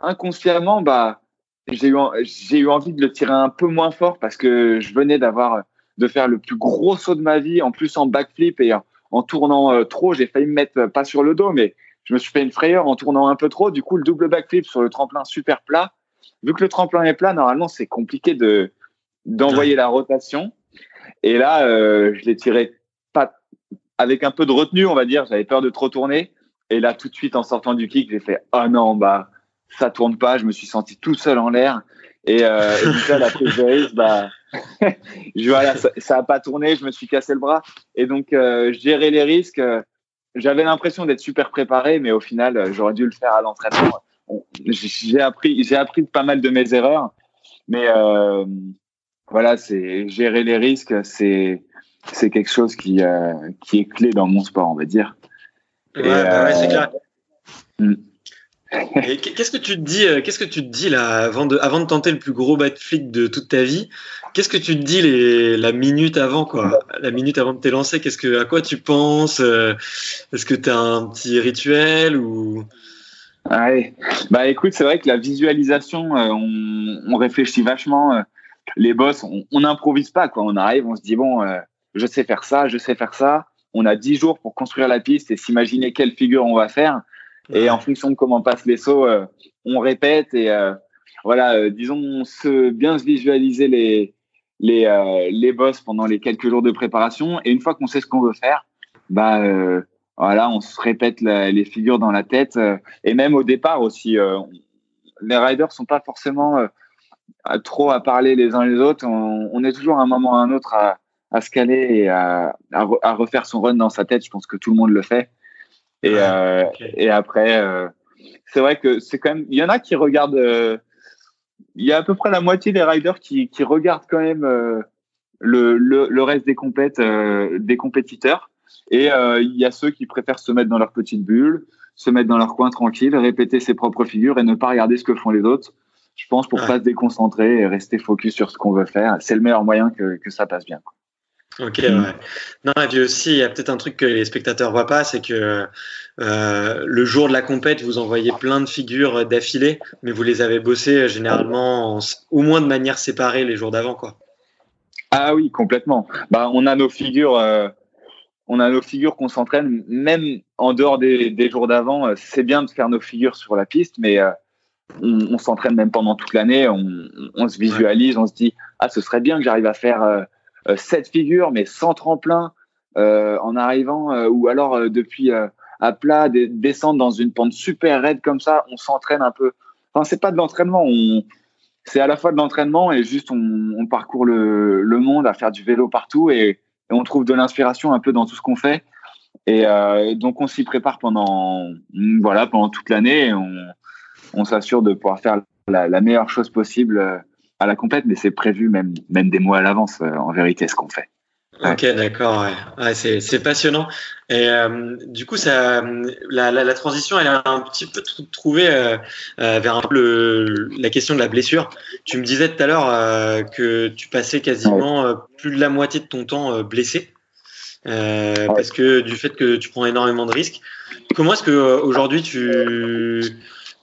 S2: inconsciemment, bah, j'ai eu, j'ai eu envie de le tirer un peu moins fort parce que je venais d'avoir, de faire le plus gros saut de ma vie, en plus en backflip et en, tournant euh, trop. J'ai failli me mettre pas sur le dos, mais je me suis fait une frayeur en tournant un peu trop. Du coup, le double backflip sur le tremplin super plat. Vu que le tremplin est plat, normalement, c'est compliqué de d'envoyer la rotation. Et là, euh, je l'ai tiré pas avec un peu de retenue, on va dire. J'avais peur de trop tourner. Et là, tout de suite, en sortant du kick, j'ai fait ah oh non, bah ça tourne pas. Je me suis senti tout seul en l'air. Et, euh, et la prise de risque, bah, [laughs] je, voilà, ça, ça a pas tourné. Je me suis cassé le bras. Et donc, euh, gérer les risques. Euh, j'avais l'impression d'être super préparé, mais au final, euh, j'aurais dû le faire à l'entraînement. J'ai appris, j'ai appris pas mal de mes erreurs, mais euh, voilà, c'est gérer les risques, c'est c'est quelque chose qui qui est clé dans mon sport, on va dire.
S1: Ouais, bah ouais c'est clair. Euh, hmm. Qu'est-ce que tu te dis, euh, qu'est-ce que tu te dis là avant de, avant de tenter le plus gros backflip de toute ta vie Qu'est-ce que tu te dis les, la minute avant quoi? La minute avant de te lancer, qu'est-ce que, à quoi tu penses euh, Est-ce que tu as un petit rituel ou?
S2: Ouais. Bah écoute, c'est vrai que la visualisation, on, on, réfléchit vachement. Les boss, on n'improvise pas quoi. On arrive, on se dit bon, je sais faire ça, je sais faire ça on a 10 jours pour construire la piste et s'imaginer quelle figure on va faire. Et en fonction de comment passent les sauts, euh, on répète et euh, voilà, euh, disons se bien se visualiser les les les boss pendant les quelques jours de préparation. Et une fois qu'on sait ce qu'on veut faire, bah voilà, on se répète les figures dans la tête. et même au départ aussi, les riders sont pas forcément trop à parler les uns les autres. On, on, est toujours à un moment ou à un autre à, à se caler et à, à, refaire son run dans sa tête. Je pense que tout le monde le fait. Et, euh, et après, euh, c'est vrai que c'est quand même. Il y en a qui regardent. Euh, il y a à peu près la moitié des riders qui, qui regardent quand même le, le, le, reste des compètes, des compétiteurs. Et il y a ceux qui préfèrent se mettre dans leur petite bulle, se mettre dans leur coin tranquille, répéter ses propres figures et ne pas regarder ce que font les autres. Je pense pour pas se déconcentrer et rester focus sur ce qu'on veut faire. C'est le meilleur moyen que, que ça passe bien. Quoi.
S1: Ok, ouais. Non, et puis aussi, il y a peut-être un truc que les spectateurs voient pas, c'est que euh, le jour de la compète, vous envoyez plein de figures d'affilée, mais vous les avez bossées généralement au moins de manière séparée les jours d'avant, quoi.
S2: Ah oui, complètement. Bah, on a nos figures, euh, on a nos figures qu'on s'entraîne, même en dehors des, des jours d'avant. Euh, c'est bien de faire nos figures sur la piste, mais euh, on, on s'entraîne même pendant toute l'année. On, on, se visualise, on se dit ah, ce serait bien que j'arrive à faire euh, euh, cette figure, mais sans tremplin, euh, en arrivant, euh, ou alors depuis à plat, descendre dans une pente super raide comme ça, on s'entraîne un peu. Enfin, c'est pas de l'entraînement, c'est à la fois de l'entraînement et juste on, parcourt le, monde à faire du vélo partout et, on trouve de l'inspiration un peu dans tout ce qu'on fait. Et donc on s'y prépare pendant voilà pendant toute l'année et on, s'assure de pouvoir faire la, meilleure chose possible à la compète, mais c'est prévu même, même des mois à l'avance, euh, en vérité, ce qu'on fait.
S1: Ok, d'accord. Ouais. ouais c'est passionnant. Et euh, du coup, ça, la, la, la, transition, elle a un petit peu trouvé euh, euh, vers un peu le, la question de la blessure. Tu me disais tout à l'heure que tu passais quasiment plus de la moitié de ton temps blessé parce que du fait que tu prends énormément de risques. Comment est-ce que aujourd'hui tu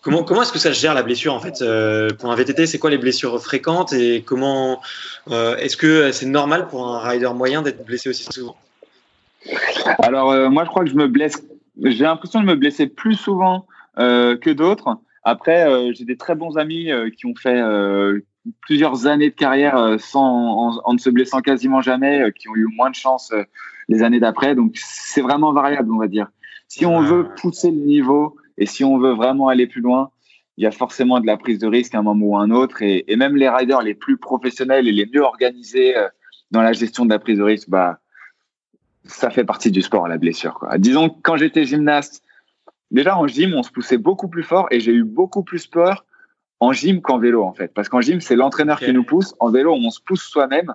S1: Comment, comment est-ce que ça se gère la blessure en fait euh, Pour un VTT, c'est quoi les blessures fréquentes et comment euh, est-ce que c'est normal pour un rider moyen d'être blessé aussi souvent?
S2: Alors euh, moi, je crois que je me blesse. J'ai l'impression de me blesser plus souvent que d'autres. Après, j'ai des très bons amis qui ont fait plusieurs années de carrière sans en, en, ne se blessant quasiment jamais, qui ont eu moins de chance les années d'après. Donc c'est vraiment variable, on va dire. Si on veut pousser le niveau et si on veut vraiment aller plus loin, il y a forcément de la prise de risque à un moment ou à un autre. Et, et même les riders les plus professionnels et les mieux organisés euh, dans la gestion de la prise de risque, bah, ça fait partie du sport, la blessure. Quoi. Disons que quand j'étais gymnaste, déjà en gym, on se poussait beaucoup plus fort et j'ai eu beaucoup plus peur en gym qu'en vélo, en fait. Parce qu'en gym, c'est l'entraîneur okay. qui nous pousse. En vélo, on se pousse soi-même.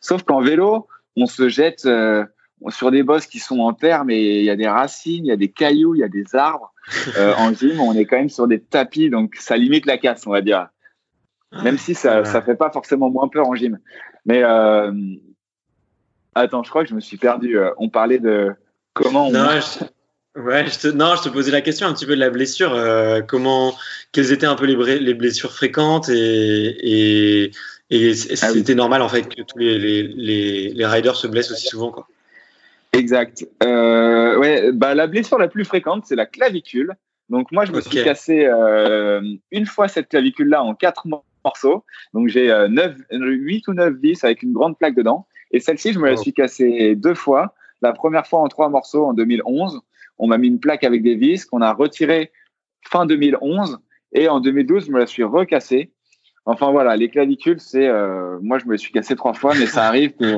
S2: Sauf qu'en vélo, on se jette euh, sur des bosses qui sont en terre, mais il y a des racines, il y a des cailloux, il y a des arbres. [laughs] Euh, en gym, on est quand même sur des tapis, donc ça limite la casse, on va dire. Même si ça, ça fait pas forcément moins peur en gym. Mais euh... attends, je crois que je me suis perdu. Euh, on parlait de comment on.
S1: Non, je... Ouais, je te... non, je te posais la question un petit peu de la blessure. Euh, comment, quelles étaient un peu les, les blessures fréquentes et, et, et c'était ah oui. normal en fait que tous les, les, les, les riders se blessent aussi souvent, quoi.
S2: Exact. Euh, ouais, bah, la blessure la plus fréquente, c'est la clavicule. Donc moi, je me okay. suis cassé euh, une fois cette clavicule-là en quatre morceaux. Donc j'ai euh, 8 ou 9 vis avec une grande plaque dedans. Et celle-ci, je me la suis cassée deux fois. La première fois en trois morceaux en 2011. On m'a mis une plaque avec des vis qu'on a retiré fin 2011. Et en 2012, je me la suis recassée. Enfin voilà, les clavicules, c'est... Euh, moi, je me suis cassé trois fois, mais ça arrive que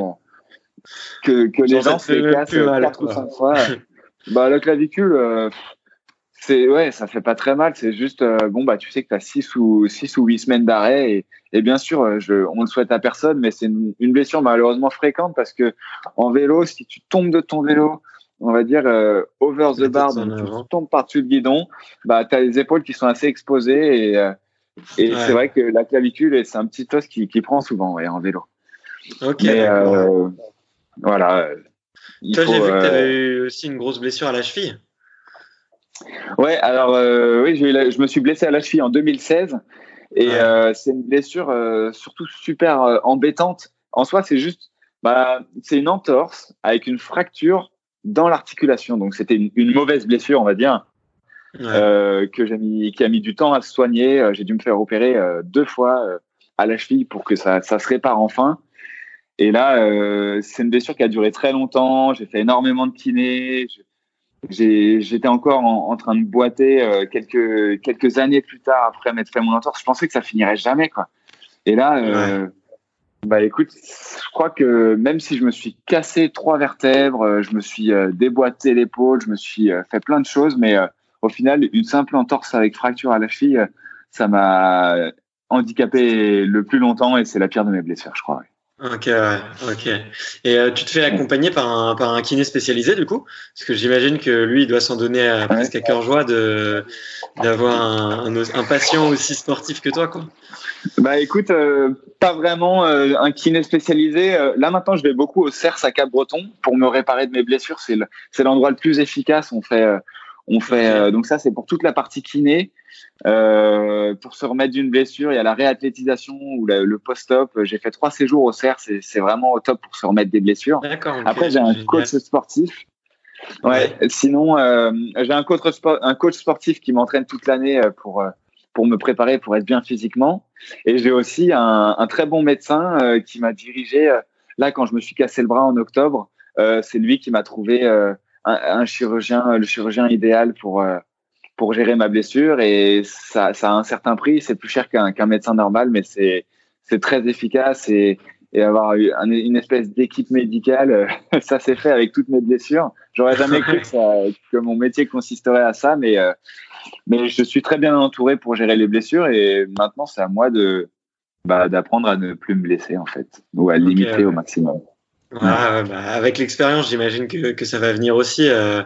S2: que, que les gens se les cassent quatre ou cinq fois. [laughs] bah, la clavicule, euh, c'est ouais, ça fait pas très mal. C'est juste euh, bon bah tu sais que tu as six ou six ou huit semaines d'arrêt et, et, bien sûr, euh, je, on le souhaite à personne, mais c'est une, une, blessure malheureusement fréquente parce que en vélo, si tu tombes de ton vélo, on va dire euh, over the bar, donc tu tombes par-dessus le guidon, bah tu as les épaules qui sont assez exposées et, euh, et ouais. c'est vrai que la clavicule, c'est un petit os qui, qui prend souvent ouais, en vélo.
S1: Ok.
S2: Mais, voilà.
S1: Toi, j'ai vu que tu avais eu aussi une grosse blessure à la cheville.
S2: Ouais, alors euh, oui, la, je me suis blessé à la cheville en 2016 et ouais. euh, c'est une blessure euh, surtout super euh, embêtante. En soi, c'est juste, bah, c'est une entorse avec une fracture dans l'articulation. Donc c'était une, une, mauvaise blessure, on va dire, ouais. Euh, que j'ai mis, qui a mis du temps à se soigner. J'ai dû me faire opérer euh, deux fois à la cheville pour que ça, ça se répare enfin. Et là, euh, c'est une blessure qui a duré très longtemps. J'ai fait énormément de kiné. J'étais encore en, en, train de boiter euh, quelques quelques années plus tard après m'être fait mon entorse. Je pensais que ça finirait jamais, quoi. Et là, euh, ouais. Bah écoute, je crois que même si je me suis cassé trois vertèbres, je me suis déboîté l'épaule, je me suis fait plein de choses, mais au final, une simple entorse avec fracture à la cheville, ça m'a handicapé le plus longtemps et c'est la pire de mes blessures, je crois.
S1: Ok, ok. Et euh, tu te fais accompagner par un, par un kiné spécialisé du coup? Parce que j'imagine que lui, il doit s'en donner à, presque à cœur joie de d'avoir un, un, patient aussi sportif que toi, quoi.
S2: Bah écoute, euh, pas vraiment euh, un kiné spécialisé. là maintenant, je vais beaucoup au CERS à Cap-Breton pour me réparer de mes blessures. C'est c'est l'endroit le plus efficace. On fait on fait donc ça, c'est pour toute la partie kiné. Euh, pour se remettre d'une blessure, il y a la réathlétisation ou le post-op. J'ai fait trois séjours au CERF, c'est vraiment au top pour se remettre des blessures. Après, j'ai un coach sportif. Ouais. Sinon, euh, j'ai un coach, un coach sportif qui m'entraîne toute l'année euh, pour pour me préparer, pour être bien physiquement. Et j'ai aussi un, un, très bon médecin qui m'a dirigé. là, quand je me suis cassé le bras en octobre, c'est lui qui m'a trouvé un, un, chirurgien, le chirurgien idéal pour pour gérer ma blessure et ça, ça a un certain prix. C'est plus cher qu'un médecin normal, mais c'est c'est très efficace et, et avoir une espèce d'équipe médicale, [laughs] ça s'est fait avec toutes mes blessures. J'aurais jamais cru que, ça, que, mon métier consisterait à ça, mais euh, mais je suis très bien entouré pour gérer les blessures et maintenant c'est à moi de bah, d'apprendre à ne plus me blesser en fait ou à limiter au maximum.
S1: Bah, avec l'expérience, j'imagine que, que, ça va venir aussi. Euh,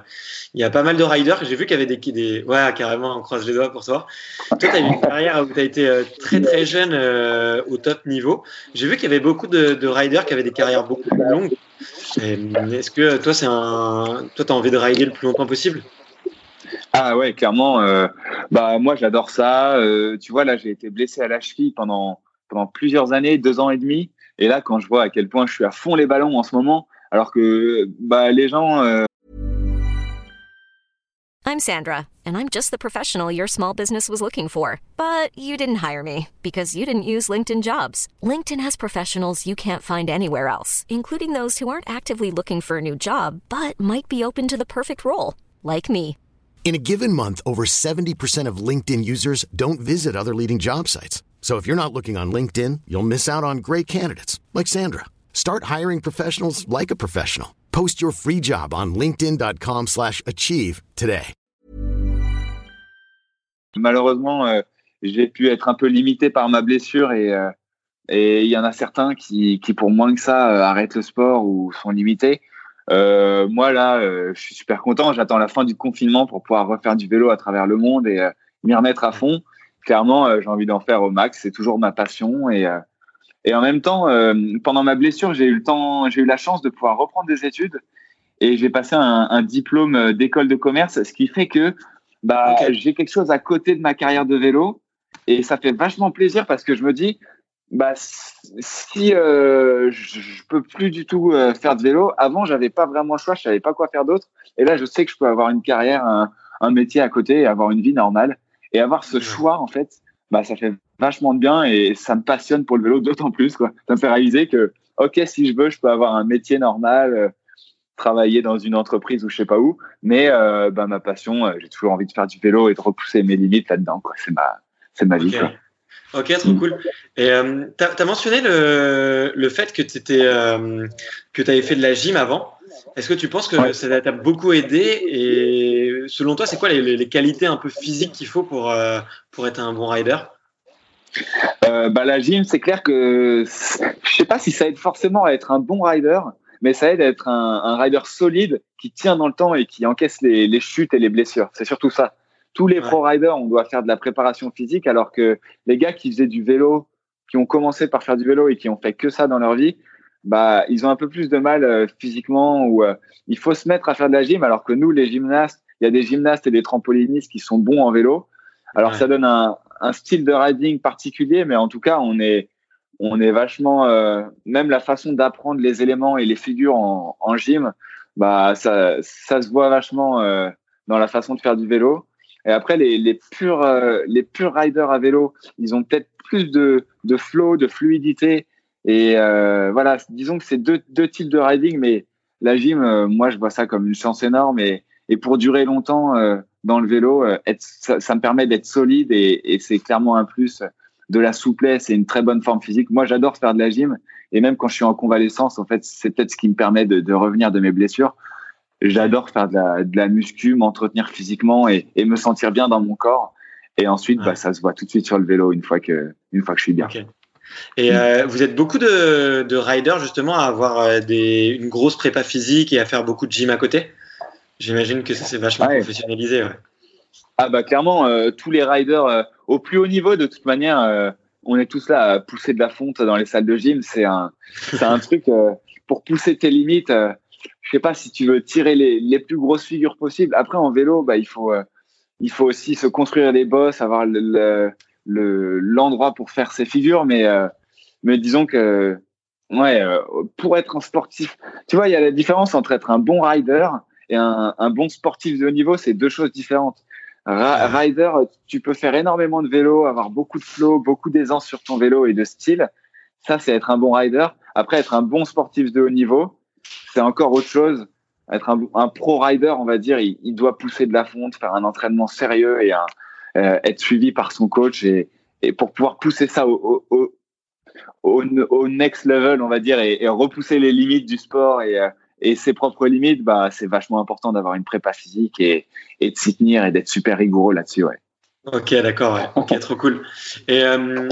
S1: il y a pas mal de riders. J'ai vu qu'il y avait des, des. Ouais, carrément, on croise les doigts pour toi. Toi, tu as eu une carrière où tu as été euh, très très jeune euh, au top niveau. J'ai vu qu'il y avait beaucoup de, de, riders qui avaient des carrières beaucoup plus longues. Est-ce que toi, c'est un. Toi, tu as envie de rider le plus longtemps possible?
S2: Ah ouais, clairement. Euh, bah moi, j'adore ça. Euh, tu vois, là, j'ai été blessé à la cheville pendant pendant plusieurs années, deux ans et demi. Et là, quand je vois à quel point je suis à fond les ballons en ce moment, alors que bah, les gens. Euh...
S3: I'm Sandra, and I'm just the professional your small business was looking for. But you didn't hire me because you didn't use LinkedIn jobs. LinkedIn has professionals you can't find anywhere else, including those who aren't actively looking for a new job, but might be open to the perfect role, like me.
S4: In a given month, over 70% of LinkedIn users don't visit other leading job sites. So if you're not looking on LinkedIn, you'll miss out on great candidates like Sandra. Start hiring professionals like a professional. Post your free job on linkedin.com/achieve today.
S2: Malheureusement, euh, j'ai pu être un peu limité par ma blessure et euh, il y en a certains qui qui pour moins que ça euh, arrêtent le sport ou sont limités. Euh, moi là, euh, je suis super content. J'attends la fin du confinement pour pouvoir refaire du vélo à travers le monde et euh, m'y remettre à fond clairement, euh, j'ai envie d'en faire au max. C'est toujours ma passion. Et euh, et en même temps, euh, pendant ma blessure, j'ai eu le temps, j'ai eu la chance de pouvoir reprendre des études. Et j'ai passé un, un diplôme d'école de commerce, ce qui fait que bah j'ai quelque chose à côté de ma carrière de vélo. Et ça fait vachement plaisir parce que je me dis bah si euh, je peux plus du tout faire de vélo. Avant j'avais pas vraiment le choix. Je savais pas quoi faire d'autre. Et là je sais que je peux avoir une carrière un, un métier à côté et avoir une vie normale et avoir ce choix, en fait, bah, ça fait vachement de bien et ça me passionne pour le vélo d'autant plus. Quoi. Ça me fait réaliser que, OK, si je veux, je peux avoir un métier normal, euh, travailler dans une entreprise ou je sais pas où, mais euh, bah, ma passion, euh, j'ai toujours envie de faire du vélo et de repousser mes limites là-dedans. Quoi. C'est, ma, c'est ma vie. Quoi.
S1: Ok, trop cool. Et euh, tu as, mentionné le, le fait que tu euh, que avais fait de la gym avant. Est-ce que tu penses que ça t'a beaucoup aidé Et selon toi, c'est quoi les, les, qualités un peu physiques qu'il faut pour, euh, pour être un bon rider?
S2: Euh, bah, La gym, c'est clair que je sais pas si ça aide forcément à être un bon rider, mais ça aide à être un, un rider solide qui tient dans le temps et qui encaisse les, les chutes et les blessures. C'est surtout ça. Tous les pro riders, on doit faire de la préparation physique, alors que les gars qui faisaient du vélo, qui ont commencé par faire du vélo et qui ont fait que ça dans leur vie, bah ils ont un peu plus de mal euh, physiquement ou euh, il faut se mettre à faire de la gym alors que nous les gymnastes il y a des gymnastes et des trampolinistes qui sont bons en vélo. Alors ça donne un, un, style de riding particulier mais en tout cas on est on est vachement euh, même la façon d'apprendre les éléments et les figures en, en gym bah ça ça se voit vachement dans la façon de faire du vélo. Et après les les purs les purs riders à vélo ils ont peut-être plus de de flow de fluidité. Et euh, voilà, disons que c'est deux, deux types de riding, mais la gym, euh, moi, je vois ça comme une chance énorme. Et, et pour durer longtemps euh, dans le vélo, euh, être, ça, ça, me permet d'être solide et, et c'est clairement un plus de la souplesse et une très bonne forme physique. Moi, j'adore faire de la gym et même quand je suis en convalescence, en fait, c'est peut-être ce qui me permet de, de revenir de mes blessures. J'adore faire de la, de la muscu, m'entretenir physiquement et, et, me sentir bien dans mon corps. Et ensuite, bah, ça se voit tout de suite sur le vélo une fois que, une fois que je suis bien.
S1: Et euh, vous êtes beaucoup de, de riders justement à avoir des, une grosse prépa physique et à faire beaucoup de gym à côté? J'imagine que ça s'est vachement professionnalisé. Ouais.
S2: Ah bah clairement, euh, tous les riders euh, au plus haut niveau, de toute manière, euh, on est tous là à pousser de la fonte dans les salles de gym. C'est un, c'est un [laughs] truc pour pousser tes limites. je sais pas si tu veux tirer les, les, plus grosses figures possibles. Après en vélo, bah il faut, il faut aussi se construire des bosses, avoir le, le, l'endroit pour faire ses figures. Mais, mais disons que ouais, pour être un sportif, tu vois, il y a la différence entre être un bon rider et un, un bon sportif de haut niveau, c'est deux choses différentes. rider, tu peux faire énormément de vélo, avoir beaucoup de flow, beaucoup d'aisance sur ton vélo et de style. Ça, c'est être un bon rider. Après, être un bon sportif de haut niveau, c'est encore autre chose. Être un, un, pro rider, on va dire, il, il, doit pousser de la fonte, faire un entraînement sérieux et un, euh, être suivi par son coach et, et pour pouvoir pousser ça au, au, au, au, next level, on va dire, et, et repousser les limites du sport et, euh, et ses propres limites, bah, c'est vachement important d'avoir une prépa physique et, et de s'y tenir et d'être super rigoureux là-dessus, ouais.
S1: Ok, d'accord, ouais. Ok, trop cool. Et, euh,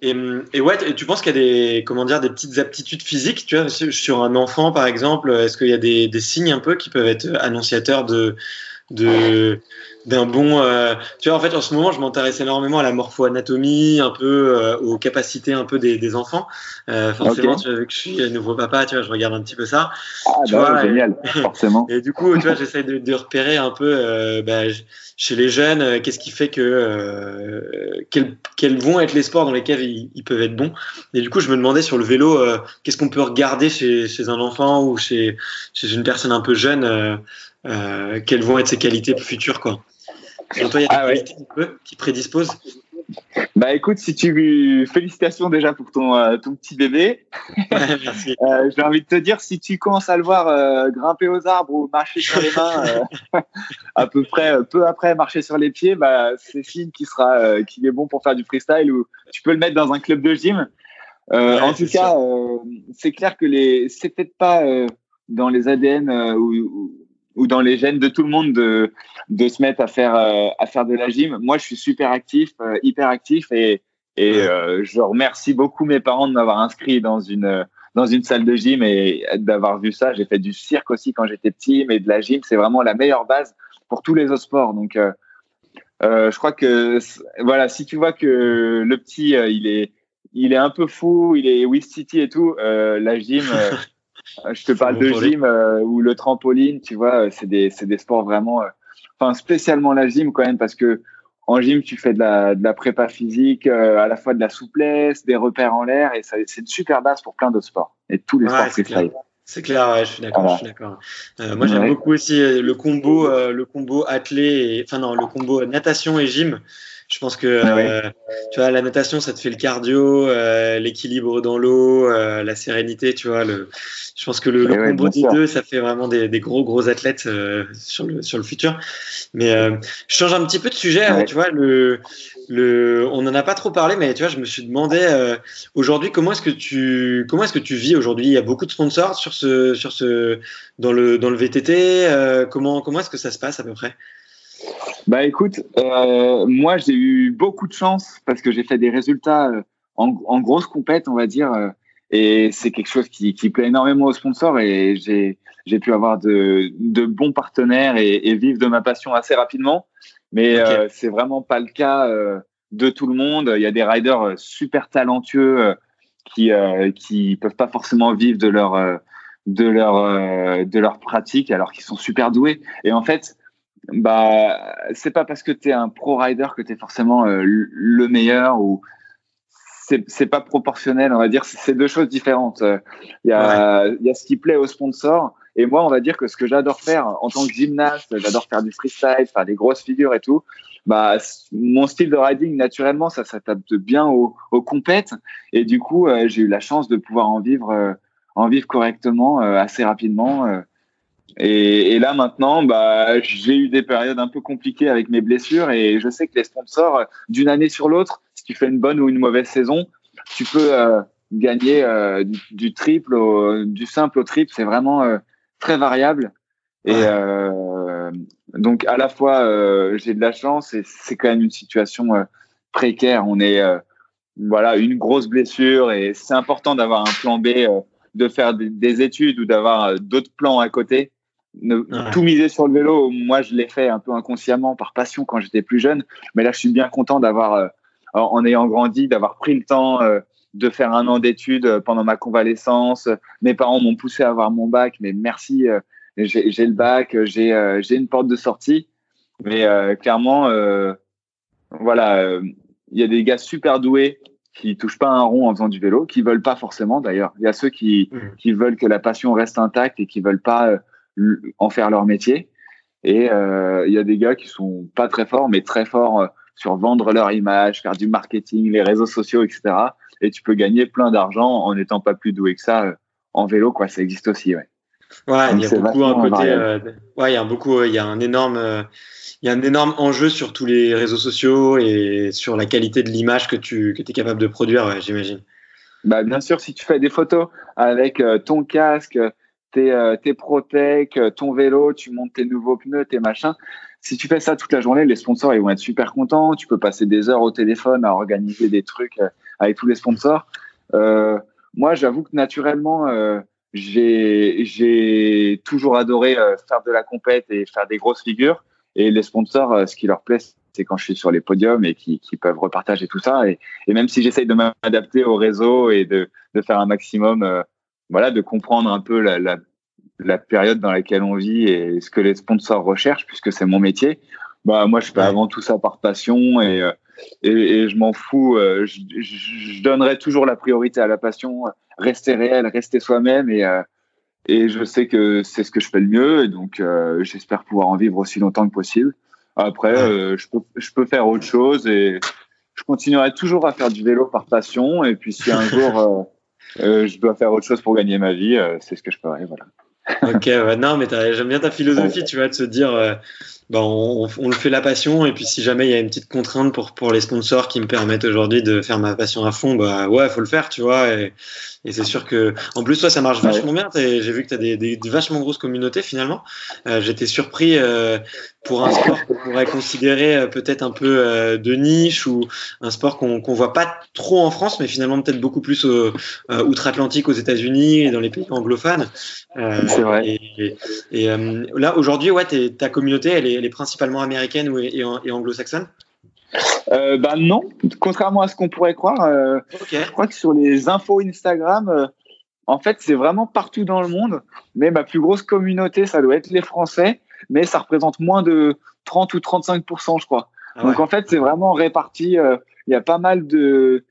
S1: et, et, ouais, tu penses qu'il y a des, comment dire, des petites aptitudes physiques, tu vois, sur un enfant, par exemple, est-ce qu'il y a des, des signes un peu qui peuvent être annonciateurs de, de, d'un bon. Euh, tu vois, en fait, en ce moment, je m'intéresse énormément à la morpho-anatomie, un peu euh, aux capacités un peu des, des enfants. Euh, forcément, okay. tu vois, vu que je suis nouveau papa, tu vois, je regarde un petit peu ça.
S2: Ah, tu bah, vois, génial,
S1: et,
S2: forcément. [laughs]
S1: Et du coup, tu vois, j'essaie de, de, repérer un peu euh, bah, chez les jeunes, euh, qu'est-ce qui fait que euh, quels, quels, vont être les sports dans lesquels ils, ils, peuvent être bons. Et du coup, je me demandais sur le vélo, qu'est-ce qu'on peut regarder chez, chez un enfant ou chez, chez une personne un peu jeune. Euh, quelles vont être ses qualités futures quoi. Selon toi, il y a des ah, ouais. qui prédisposent
S2: bah écoute, si tu félicitations déjà pour ton euh, ton petit bébé. [laughs]
S1: Merci.
S2: euh, J'ai envie de te dire si tu commences à le voir euh, grimper aux arbres ou marcher sur les mains, euh, [laughs] à peu près peu après marcher sur les pieds, bah c'est signe qu'il sera qu'il est bon pour faire du freestyle ou tu peux le mettre dans un club de gym. Ouais, en tout cas, c'est clair que les c'est peut-être pas dans les ADN ou ou dans les gènes de tout le monde de, de se mettre à faire, euh, à faire de la gym. Moi, je suis super actif, euh, hyper actif et, et euh, je remercie beaucoup mes parents de m'avoir inscrit dans une, dans une salle de gym et d'avoir vu ça. J'ai fait du cirque aussi quand j'étais petit, mais de la gym, c'est vraiment la meilleure base pour tous les autres sports. Donc, je crois que voilà, si tu vois que le petit, il est, il est un peu fou, il est West City et tout, la gym. [laughs] Euh, je te parle de gym euh, ou le trampoline, tu vois, euh, c'est des, des sports vraiment, enfin spécialement la gym quand même parce que en gym tu fais de la, de la prépa physique, à la fois de la souplesse, des repères en l'air et c'est une super base pour plein d'autres sports et tous les
S1: ouais,
S2: sports freestyle.
S1: C'est clair, ouais, je suis d'accord. Voilà. Je suis d'accord. Euh, moi, j'aime ouais. beaucoup aussi le combo, euh, le combo athlé, enfin non, le combo natation et gym. Je pense que
S2: Ah
S1: euh, tu vois, la natation, ça te fait le cardio, euh, l'équilibre dans l'eau, euh, la sérénité, tu vois. Le, je pense que le, le combo des deux, ça fait vraiment des, des gros gros athlètes sur le sur le futur. Mais euh, je change un petit peu de sujet.
S2: Ouais.
S1: Tu vois, le le, on en a pas trop parlé, mais tu vois, je me suis demandé euh, aujourd'hui comment est-ce que tu comment est-ce que tu vis aujourd'hui? Il y a beaucoup de sponsors sur ce sur ce dans le dans le VTT. Euh, comment comment est-ce que ça se passe à peu près?
S2: Bah écoute, euh, moi j'ai eu beaucoup de chance parce que j'ai fait des résultats euh, en, en grosse compète, on va dire, euh, et c'est quelque chose qui, qui plaît énormément aux sponsors et j'ai pu avoir de, de bons partenaires et, et vivre de ma passion assez rapidement. Mais okay. euh, c'est vraiment pas le cas euh, de tout le monde. Il y a des riders super talentueux qui qui peuvent pas forcément vivre de leur de leur de leur pratique alors qu'ils sont super doués. Et en fait, bah c'est pas parce que tu es un pro rider que tu es forcément le meilleur ou c'est pas proportionnel, on va dire. C'est deux choses différentes. Il y a il y a ce qui plaît aux sponsors et moi, on va dire que ce que j'adore faire en tant que gymnaste, j'adore faire du freestyle, faire des grosses figures et tout. Bah, mon style de riding, naturellement, ça s'adapte bien aux, aux compètes. Et du coup, euh, j'ai eu la chance de pouvoir en vivre, euh, en vivre correctement euh, assez rapidement. Et, et, là, maintenant, bah, j'ai eu des périodes un peu compliquées avec mes blessures. Et je sais que les sponsors, d'une année sur l'autre, si tu fais une bonne ou une mauvaise saison, tu peux gagner du, triple, du simple au triple. C'est vraiment très variable. Et donc à la fois j'ai de la chance et c'est quand même une situation précaire. On est voilà une grosse blessure et c'est important d'avoir un plan B, de faire des, études ou d'avoir d'autres plans à côté tout miser sur le vélo, moi je l'ai fait un peu inconsciemment par passion quand j'étais plus jeune, mais là je suis bien content d'avoir, euh, en ayant grandi, d'avoir pris le temps euh, de faire un an d'études euh, pendant ma convalescence. Mes parents m'ont poussé à avoir mon bac, mais merci, j'ai le bac, j'ai j'ai une porte de sortie, mais clairement, voilà, il y a des gars super doués qui touchent pas un rond en faisant du vélo, qui veulent pas forcément d'ailleurs. Il y a ceux qui, mmh. qui veulent que la passion reste intacte et qui veulent pas en faire leur métier. Et euh, il y a des gars qui sont pas très forts, mais très forts euh, sur vendre leur image, faire du marketing, les réseaux sociaux, etc. Et tu peux gagner plein d'argent en n'étant pas plus doué que ça euh, en vélo, quoi. Ça existe aussi, ouais.
S1: Ouais, il y a beaucoup un côté. ouais, il y a beaucoup. Il y a un énorme. il y a un énorme enjeu sur tous les réseaux sociaux et sur la qualité de l'image que tu que es capable de produire, j'imagine.
S2: Bah, bien sûr, si tu fais des photos avec ton casque, tes, euh, tes Protec, euh, ton vélo, tu montes tes nouveaux pneus, tes machins. Si tu fais ça toute la journée, les sponsors ils vont être super contents. Tu peux passer des heures au téléphone à organiser des trucs euh, avec tous les sponsors. Euh, moi, j'avoue que naturellement, euh, j'ai toujours adoré faire de la compète et faire des grosses figures. Et les sponsors, ce qui leur plaît, c'est quand je suis sur les podiums et qui, qui peuvent repartager tout ça. Et, et même si j'essaye de m'adapter au réseau et de, de faire un maximum voilà, de comprendre un peu la, la, la, période dans laquelle on vit et ce que les sponsors recherchent, puisque c'est mon métier. Bah, moi, je fais avant tout ça par passion et, euh, et, et je m'en fous. Euh, je, je, donnerai toujours la priorité à la passion, rester réel, rester soi-même et, euh, et je sais que c'est ce que je fais le mieux et donc j'espère pouvoir en vivre aussi longtemps que possible. Après, je, peux, je peux faire autre chose et je continuerai toujours à faire du vélo par passion et puis si un [laughs] jour euh, je dois faire autre chose pour gagner ma vie, euh, c'est ce que je ferai, voilà.
S1: ok, ouais, non, mais j'aime bien ta philosophie, tu vois, de se dire, euh, ben, on, on, le fait la passion, et puis si jamais il y a une petite contrainte pour, pour les sponsors qui me permettent aujourd'hui de faire ma passion à fond, bah ouais, faut le faire, tu vois, et, et c'est sûr que, en plus, toi, ça marche vachement bien. J'ai vu que tu as des, des, vachement grosses communautés finalement. Euh, J'étais surpris euh, pour un sport qu'on pourrait considérer euh, peut-être un peu euh, de niche ou un sport qu'on qu'on voit pas trop en France, mais finalement peut-être beaucoup plus euh, outre-Atlantique aux États-Unis et dans les pays anglophones.
S2: c'est vrai.
S1: Et, et là, aujourd'hui, ouais, ta communauté, elle est, elle est, principalement américaine ou, et, et anglo-saxonne
S2: euh, bah non, contrairement à ce qu'on pourrait croire. Euh, Je crois que sur les infos Instagram, euh, en fait, c'est vraiment partout dans le monde. Mais ma plus grosse communauté, ça doit être les Français, mais ça représente moins de 30 ou 35 je crois. Ah Donc en fait, c'est vraiment réparti. Euh, il y a pas mal de.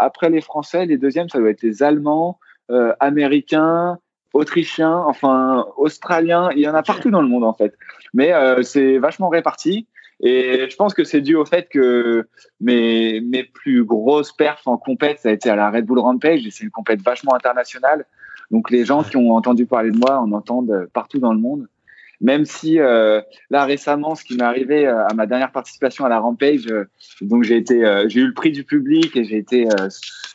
S2: Après les Français, les deuxièmes, ça doit être les Allemands, Américains, Autrichiens, enfin Australiens. Il y en a partout dans le monde en fait. Mais c'est vachement réparti. Et je pense que c'est dû au fait que mes, mes plus grosses perfs en compète, ça a été à la Red Bull Rampage, et c'est une compète vachement internationale. Donc les gens qui ont entendu parler de moi en entendent partout dans le monde. Même si euh, là récemment, ce qui m'est arrivé euh, à ma dernière participation à la Rampage, euh, donc j'ai été, euh, j'ai eu le prix du public et j'ai été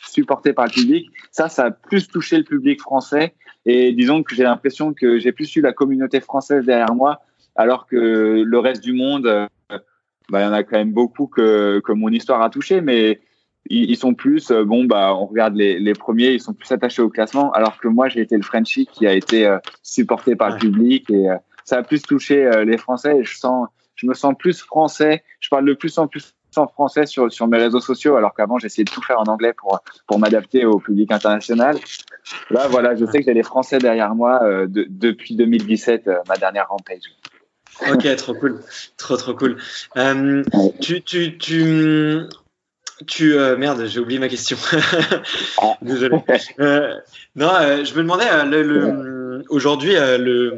S2: supporté par le public. Ça, ça a plus touché le public français. Et disons que j'ai l'impression que j'ai plus eu la communauté française derrière moi, alors que le reste du monde bah, il y en a quand même beaucoup que, que mon histoire a touché, mais ils, ils sont plus, euh, bon, bah, on regarde les, les, premiers, ils sont plus attachés au classement, alors que moi, j'ai été le Frenchie qui a été euh, supporté par le public et euh, ça a plus touché les Français. Et je sens, je me sens plus français, je parle de plus en plus en français sur, sur mes réseaux sociaux, alors qu'avant, j'essayais de tout faire en anglais pour, pour m'adapter au public international. Là, voilà, je sais que j'ai les Français derrière moi de, depuis 2017, ma dernière rampage.
S1: Ok, trop cool, trop trop cool. Euh, tu tu tu tu euh, merde, j'ai oublié ma question. [laughs] Désolé. Euh, non, euh, je me demandais euh, le, le aujourd'hui le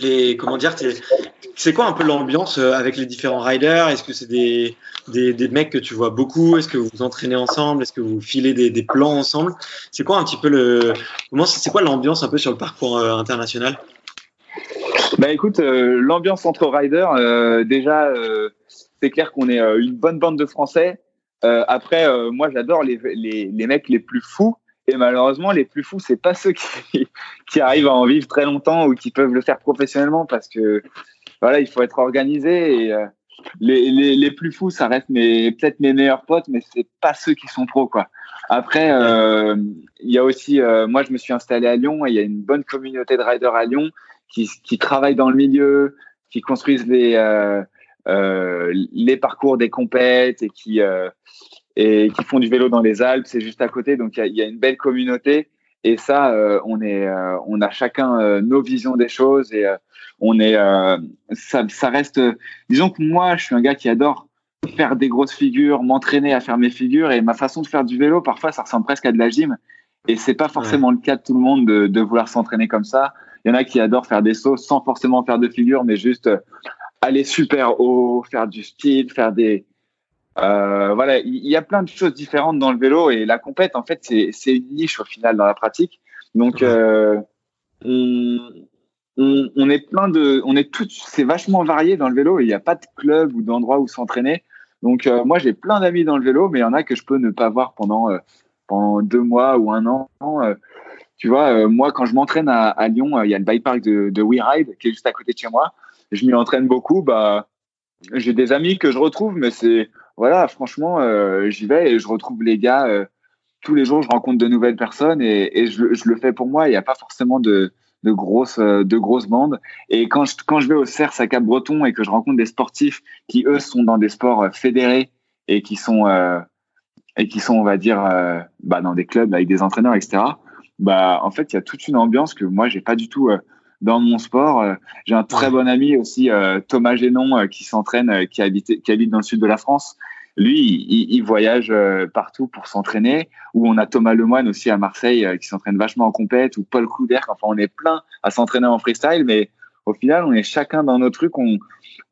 S1: les comment dire c'est quoi un peu l'ambiance avec les différents riders? Est-ce que c'est des, des, mecs que tu vois beaucoup? Est-ce que vous vous entraînez ensemble? Est-ce que vous filez des, plans ensemble? C'est quoi un petit peu le comment c'est quoi l'ambiance un peu sur le parcours international?
S2: Bah écoute, euh, l'ambiance entre riders, euh, déjà, euh, c'est clair qu'on est une bonne bande de Français. après, moi, j'adore les, les, les, mecs les plus fous. Et malheureusement, les plus fous, c'est pas ceux [laughs] qui, arrivent à en vivre très longtemps ou qui peuvent le faire professionnellement parce que voilà, il faut être organisé. Et les, les, les, plus fous, ça reste peut-être mes meilleurs potes, mais c'est pas ceux qui sont pros, quoi. Après, il y a aussi, moi, je me suis installé à Lyon et il y a une bonne communauté de riders à Lyon qui, qui travaillent dans le milieu, qui construisent les euh, les parcours des compètes et qui euh, et qui font du vélo dans les Alpes, c'est juste à côté, donc il y, y a, une belle communauté. Et ça, euh, on est, on a chacun nos visions des choses et on est, ça, ça reste. disons que moi, je suis un gars qui adore faire des grosses figures, m'entraîner à faire mes figures et ma façon de faire du vélo, parfois, ça ressemble presque à de la gym. Et c'est pas forcément le cas de tout le monde de, de vouloir s'entraîner comme ça. Il y en a qui adorent faire des sauts sans forcément faire de figures, mais juste aller super haut, faire du speed, faire des euh, voilà, il y, a plein de choses différentes dans le vélo et la compète en fait c'est une niche au final dans la pratique. Donc euh, on, on, on, est plein de, on est tout, c'est vachement varié dans le vélo. Il n'y a pas de club ou d'endroit où s'entraîner. Donc euh, moi j'ai plein d'amis dans le vélo, mais il y en a que je peux ne pas voir pendant euh, pendant deux mois ou un an. Euh, tu vois, moi quand je m'entraîne à, à, Lyon, il y a le bike park de, de WeRide qui est juste à côté de chez moi je m'y entraîne beaucoup, bah, j'ai des amis que je retrouve, mais c'est, voilà, franchement, euh, j'y vais et je retrouve les gars. Euh, tous les jours, je rencontre de nouvelles personnes et, et je, je, le fais pour moi. Il n'y a pas forcément de, de grosses, euh, de grosses bandes. Et quand je, quand je vais au CERS à Cap-Breton et que je rencontre des sportifs qui, eux, sont dans des sports fédérés et qui sont, et qui sont, on va dire, bah, dans des clubs avec des entraîneurs, etc., bah, en fait, il y a toute une ambiance que moi, j'ai pas du tout dans mon sport. Euh, j'ai un très bon ami aussi, euh, Thomas Génon, euh, qui s'entraîne, qui habite, qui habite dans le sud de la France. Lui, il, il voyage partout pour s'entraîner. Ou on a Thomas Lemoine aussi à Marseille qui s'entraîne vachement en compète. Ou Paul Couder. Enfin, on est plein à s'entraîner en freestyle, mais au final, on est chacun dans nos trucs. On,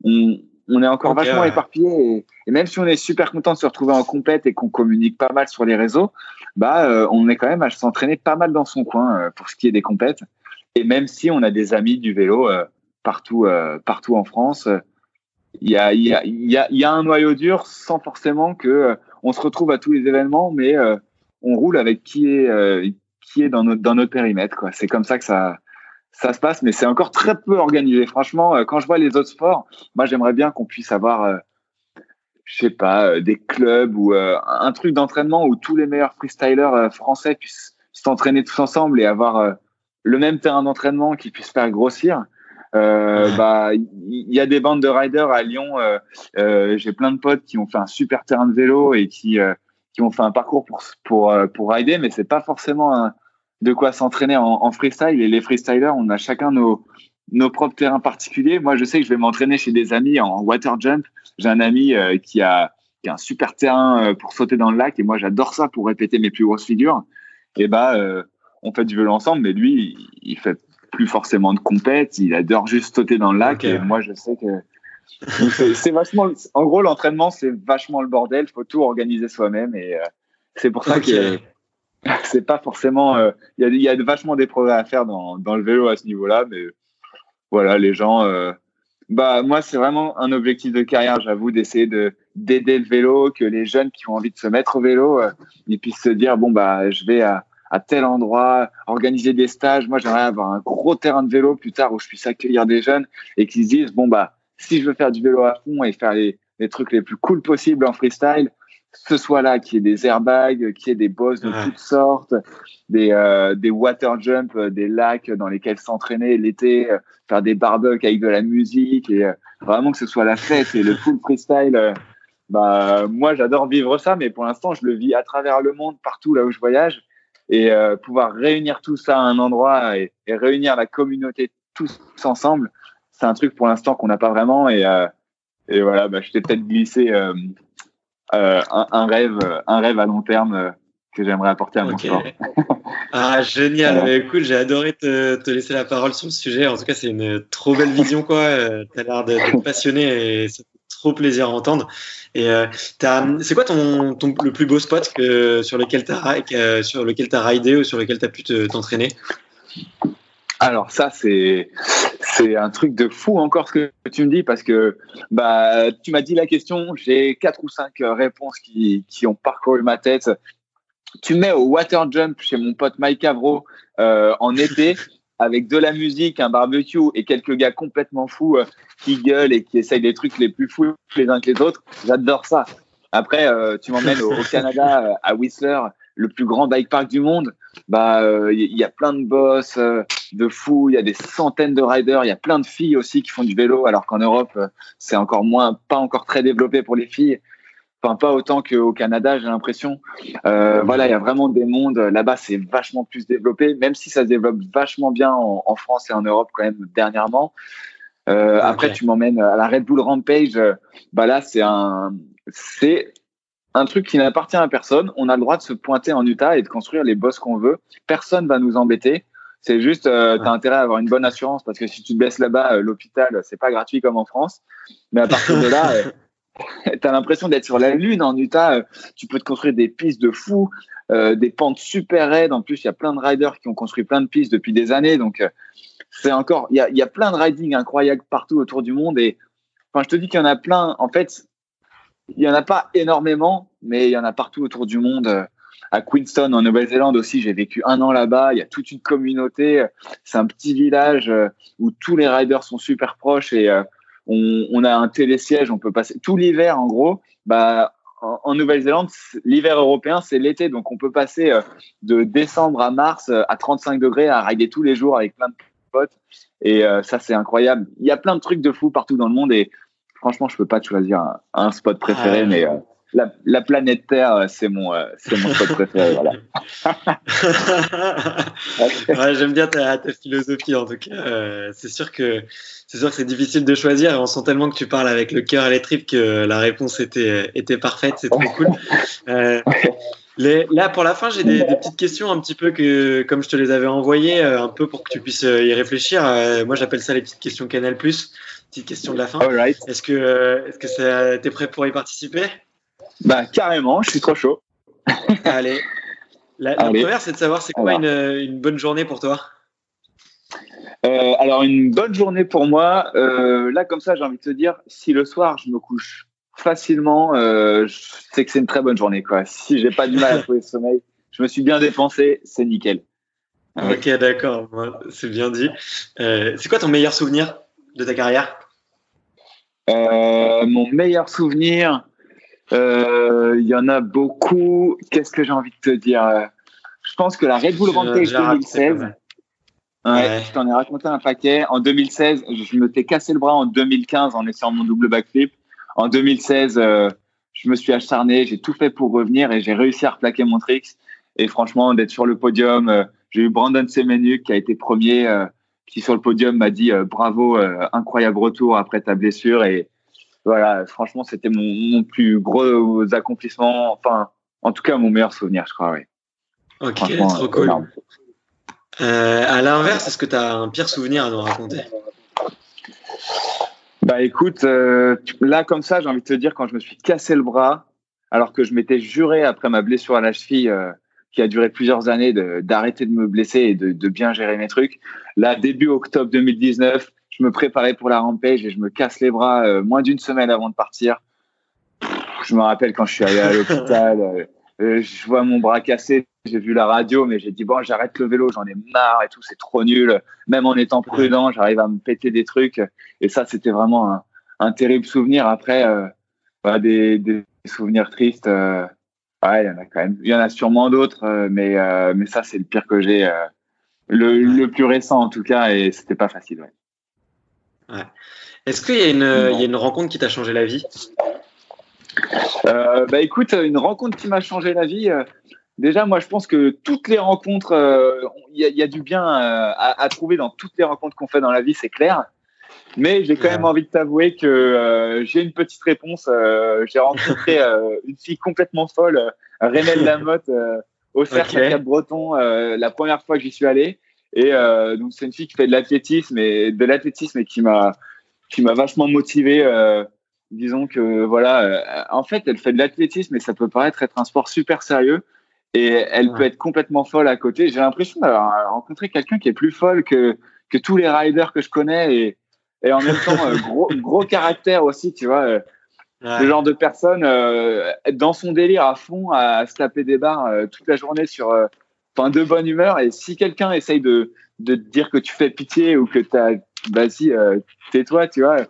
S2: on, on est encore vachement éparpillé. Et, même si on est super content de se retrouver en compète et qu'on communique pas mal sur les réseaux, bah, on est quand même à s'entraîner pas mal dans son coin pour ce qui est des compètes. Et même si on a des amis du vélo euh, partout, euh, partout en France, il y a, un noyau dur sans forcément que euh, on se retrouve à tous les événements, mais on roule avec qui est, est dans notre, périmètre. C'est comme ça que ça, se passe, mais c'est encore très peu organisé. Franchement, quand je vois les autres sports, moi j'aimerais bien qu'on puisse avoir, je sais pas, des clubs ou un truc d'entraînement où tous les meilleurs freestylers français puissent s'entraîner tous ensemble et avoir le même terrain d'entraînement qui puisse faire grossir. Euh, bah, il y, a des bandes de riders à Lyon. Euh, euh, J'ai plein de potes qui ont fait un super terrain de vélo et qui qui ont fait un parcours pour pour pour rider, mais c'est pas forcément un, de quoi s'entraîner en, en, freestyle. Et les freestylers, on a chacun nos nos propres terrains particuliers. Moi, je sais que je vais m'entraîner chez des amis en water jump. J'ai un ami qui a qui a un super terrain pour sauter dans le lac et moi j'adore ça pour répéter mes plus grosses figures. Et bah on fait du vélo ensemble, mais lui, il, fait plus forcément de compète, il adore juste sauter dans le lac. Et moi, je sais que c'est vachement. En gros, l'entraînement, c'est vachement le bordel. Il faut tout organiser soi-même, et euh, c'est pour ça que [laughs] c'est pas forcément. Euh, il y, a, y a vachement des progrès à faire dans, dans le vélo à ce niveau-là, mais voilà, les gens. Euh, bah moi, c'est vraiment un objectif de carrière, j'avoue, d'essayer de d'aider le vélo, que les jeunes qui ont envie de se mettre au vélo, ils puissent se dire bon bah je vais à à tel endroit, organiser des stages. Moi, j'aimerais avoir un gros terrain de vélo plus tard où je puisse accueillir des jeunes et qui se disent, bon, bah, si je veux faire du vélo à fond et faire les, les trucs les plus cool possibles en freestyle, ce soit là, qu'il y ait des airbags, qu'il y ait des bosses de toutes sortes, des, euh, des water jump, euh, des lacs dans lesquels s'entraîner l'été, euh, faire des barbecues avec de la musique et vraiment que ce soit la fête et le full freestyle. bah, moi, j'adore vivre ça, mais pour l'instant, je le vis à travers le monde, partout là où je voyage et euh, pouvoir réunir tout ça à un endroit et, et réunir la communauté tous ensemble, c'est un truc pour l'instant qu'on n'a pas vraiment et, euh, et voilà, bah, je t'ai peut-être glissé euh, euh, un, un, rêve, un rêve à long terme euh, que j'aimerais apporter à mon sport. [laughs]
S1: ah génial, voilà. écoute, j'ai adoré te, te, laisser la parole sur le sujet. En tout cas, c'est une trop belle vision quoi. tu as l'air d'être [laughs] passionné et trop plaisir à entendre. Et euh, c'est quoi ton, ton, le plus beau spot sur lequel tu as, sur lequel as ridé ou sur lequel tu as pu t'entraîner?
S2: Alors ça, c'est c'est un truc de fou encore ce que tu me dis parce que bah tu m'as dit la question, j'ai quatre ou cinq réponses qui, qui ont parcouru ma tête. Tu mets au water jump chez mon pote Mike Avro euh, en été avec de la musique, un barbecue et quelques gars complètement fous euh, qui gueulent et qui essayent des trucs les plus fous les uns que les autres. J'adore ça. Après, euh, tu m'emmènes au, au, Canada [laughs] à Whistler le plus grand bike park du monde, bah il euh, y, a plein de boss euh, de fous, il y a des centaines de riders, il y a plein de filles aussi qui font du vélo, alors qu'en Europe euh, c'est encore moins, pas encore très développé pour les filles. Enfin, pas autant qu'au Canada, j'ai l'impression. voilà, il y a vraiment des mondes. Là-bas, c'est vachement plus développé, même si ça se développe vachement bien en, en France et en Europe quand même dernièrement. Euh, Après, tu m'emmènes à la Red Bull Rampage. Bah là, c'est un, c'est un truc qui n'appartient à personne. On a le droit de se pointer en Utah et de construire les boss qu'on veut. Personne va nous embêter. C'est juste, euh, tu as intérêt à avoir une bonne assurance parce que si tu te baisses là-bas, euh, l'hôpital, c'est pas gratuit comme en France. Mais à partir de là, [laughs] [laughs] euh, tu as l'impression d'être sur la Lune en Utah. Euh, tu peux te construire des pistes de fou, des pentes super raides. En plus, il y a plein de riders qui ont construit plein de pistes depuis des années. Donc, c'est encore, il y a, y a plein de riding incroyables partout autour du monde. Et enfin, je te dis qu'il y en a plein. En fait, il y en a pas énormément, mais il y en a partout autour du monde. À Queenstown, en Nouvelle-Zélande aussi, j'ai vécu un an là-bas. Il y a toute une communauté. C'est un petit village euh, où tous les riders sont super proches et euh, on, on a un télésiège. On peut passer tout l'hiver, en gros. Bah, en, Nouvelle-Zélande, l'hiver européen, c'est l'été. Donc, on peut passer euh, de décembre à mars à 35 degrés à rider tous les jours avec plein de potes. Et ça, c'est incroyable. Il y a plein de trucs de fou partout dans le monde. Et franchement, je peux pas te choisir un, spot préféré, ah, mais euh, la, planète Terre, euh, c'est mon, euh, c'est mon spot préféré. Voilà. [laughs]
S1: j'aime bien ta, ta, philosophie en tout cas. c'est sûr que c'est sûr que c'est difficile de choisir. Et on sent tellement que tu parles avec le cœur et les tripes que la réponse était était parfaite. C'est trop cool. Les, là, pour la fin, j'ai des, des, petites questions un petit peu que, comme je te les avais envoyées, un peu pour que tu puisses y réfléchir. moi, j'appelle ça les petites questions Canal+. Petite question de la fin. Est-ce que est-ce que t'es prêt pour y participer?
S2: Bah carrément, je suis trop chaud. [laughs]
S1: Allez. La, première, c'est de savoir c'est quoi une, une, bonne journée pour toi.
S2: Euh, alors une bonne journée pour moi, euh, là comme ça, j'ai envie de te dire, si le soir je me couche facilement, euh, je sais que c'est une très bonne journée quoi. Si j'ai pas du mal à trouver le sommeil, je me suis bien dépensé, c'est nickel.
S1: Ok, d'accord, c'est bien dit. c'est quoi ton meilleur souvenir de ta carrière?
S2: Euh, Mon meilleur souvenir, euh, il y en a beaucoup. Qu'est-ce que j'ai envie de te dire? Je pense que la Red Bull Rampage 2016. Ouais, Je t'en ai raconté un paquet. En 2016, je me t'ai cassé le bras en 2015 en essayant mon double backflip. En 2016, euh, je me suis acharné, j'ai tout fait pour revenir et j'ai réussi à replaquer mon tricks. Et franchement, d'être sur le podium, j'ai eu Brandon Semenuk qui a été premier qui sur le podium m'a dit euh, bravo, euh, incroyable retour après ta blessure. Et voilà, franchement, c'était mon, plus gros accomplissement. Enfin, en tout cas, mon meilleur souvenir, je crois. Oui.
S1: Ok, trop euh, cool. à l'inverse, est-ce que tu as un pire souvenir à nous raconter?
S2: Bah écoute, là comme ça, j'ai envie de te dire quand je me suis cassé le bras, alors que je m'étais juré après ma blessure à la cheville qui a duré plusieurs années d'arrêter de, me blesser et de, de, bien gérer mes trucs. Là, début octobre 2019, je me préparais pour la rampage et je me casse les bras euh, moins d'une semaine avant de partir. Je me rappelle quand je suis allé à l'hôpital, [laughs] euh, euh, je vois mon bras cassé, j'ai vu la radio, mais j'ai dit bon, j'arrête le vélo, j'en ai marre et tout, c'est trop nul. Même en étant prudent, j'arrive à me péter des trucs. Et ça, c'était vraiment un, un, terrible souvenir. Après, bah, des, des, souvenirs tristes. Ouais, il y en a quand même. Il y en a sûrement d'autres, mais, mais ça, c'est le pire que j'ai. Le, le, plus récent, en tout cas, et c'était pas facile. Ouais.
S1: Ouais. Est-ce qu'il y, a y a une rencontre qui t'a changé la vie?
S2: Euh, Bah écoute, une rencontre qui m'a changé la vie. déjà, moi, je pense que toutes les rencontres, il y, y, a du bien à, à, trouver dans toutes les rencontres qu'on fait dans la vie, c'est clair. Mais j'ai quand même envie de t'avouer que euh, j'ai une petite réponse. Euh, j'ai rencontré [laughs] euh, une fille complètement folle, Rénelle Lamotte, au cercle okay. Cap Breton, la première fois que j'y suis allé. Et donc c'est une fille qui fait de l'athlétisme et de l'athlétisme et qui m'a qui m'a vachement motivé. disons que voilà, en fait, elle fait de l'athlétisme et ça peut paraître être un sport super sérieux. Et elle peut être complètement folle à côté. J'ai l'impression d'avoir rencontré quelqu'un qui est plus folle que que tous les riders que je connais et, et en même temps [laughs] gros, gros caractère aussi, tu vois. Le genre de personne dans son délire à fond, à, se taper des barres toute la journée sur, enfin, de bonne humeur. Et si quelqu'un essaye de, de te dire que tu fais pitié ou que t'as, vas-y, tais-toi, tu vois,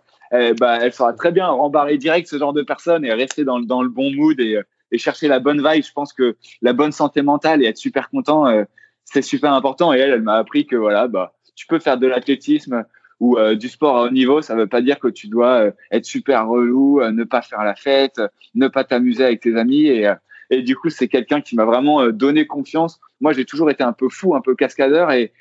S2: bah, elle sera très bien rembarrer direct ce genre de personne et rester dans, dans le bon mood et, et chercher la bonne vibe. Je pense que la bonne santé mentale et être super content, euh, c'est super important. Et elle, elle m'a appris que voilà, bah, tu peux faire de l'athlétisme ou euh, du sport à haut niveau. Ça veut pas dire que tu dois euh, être super relou, ne pas faire la fête, ne pas t'amuser avec tes amis. Et, et du coup, c'est quelqu'un qui m'a vraiment donné confiance. Moi, j'ai toujours été un peu fou, un peu cascadeur et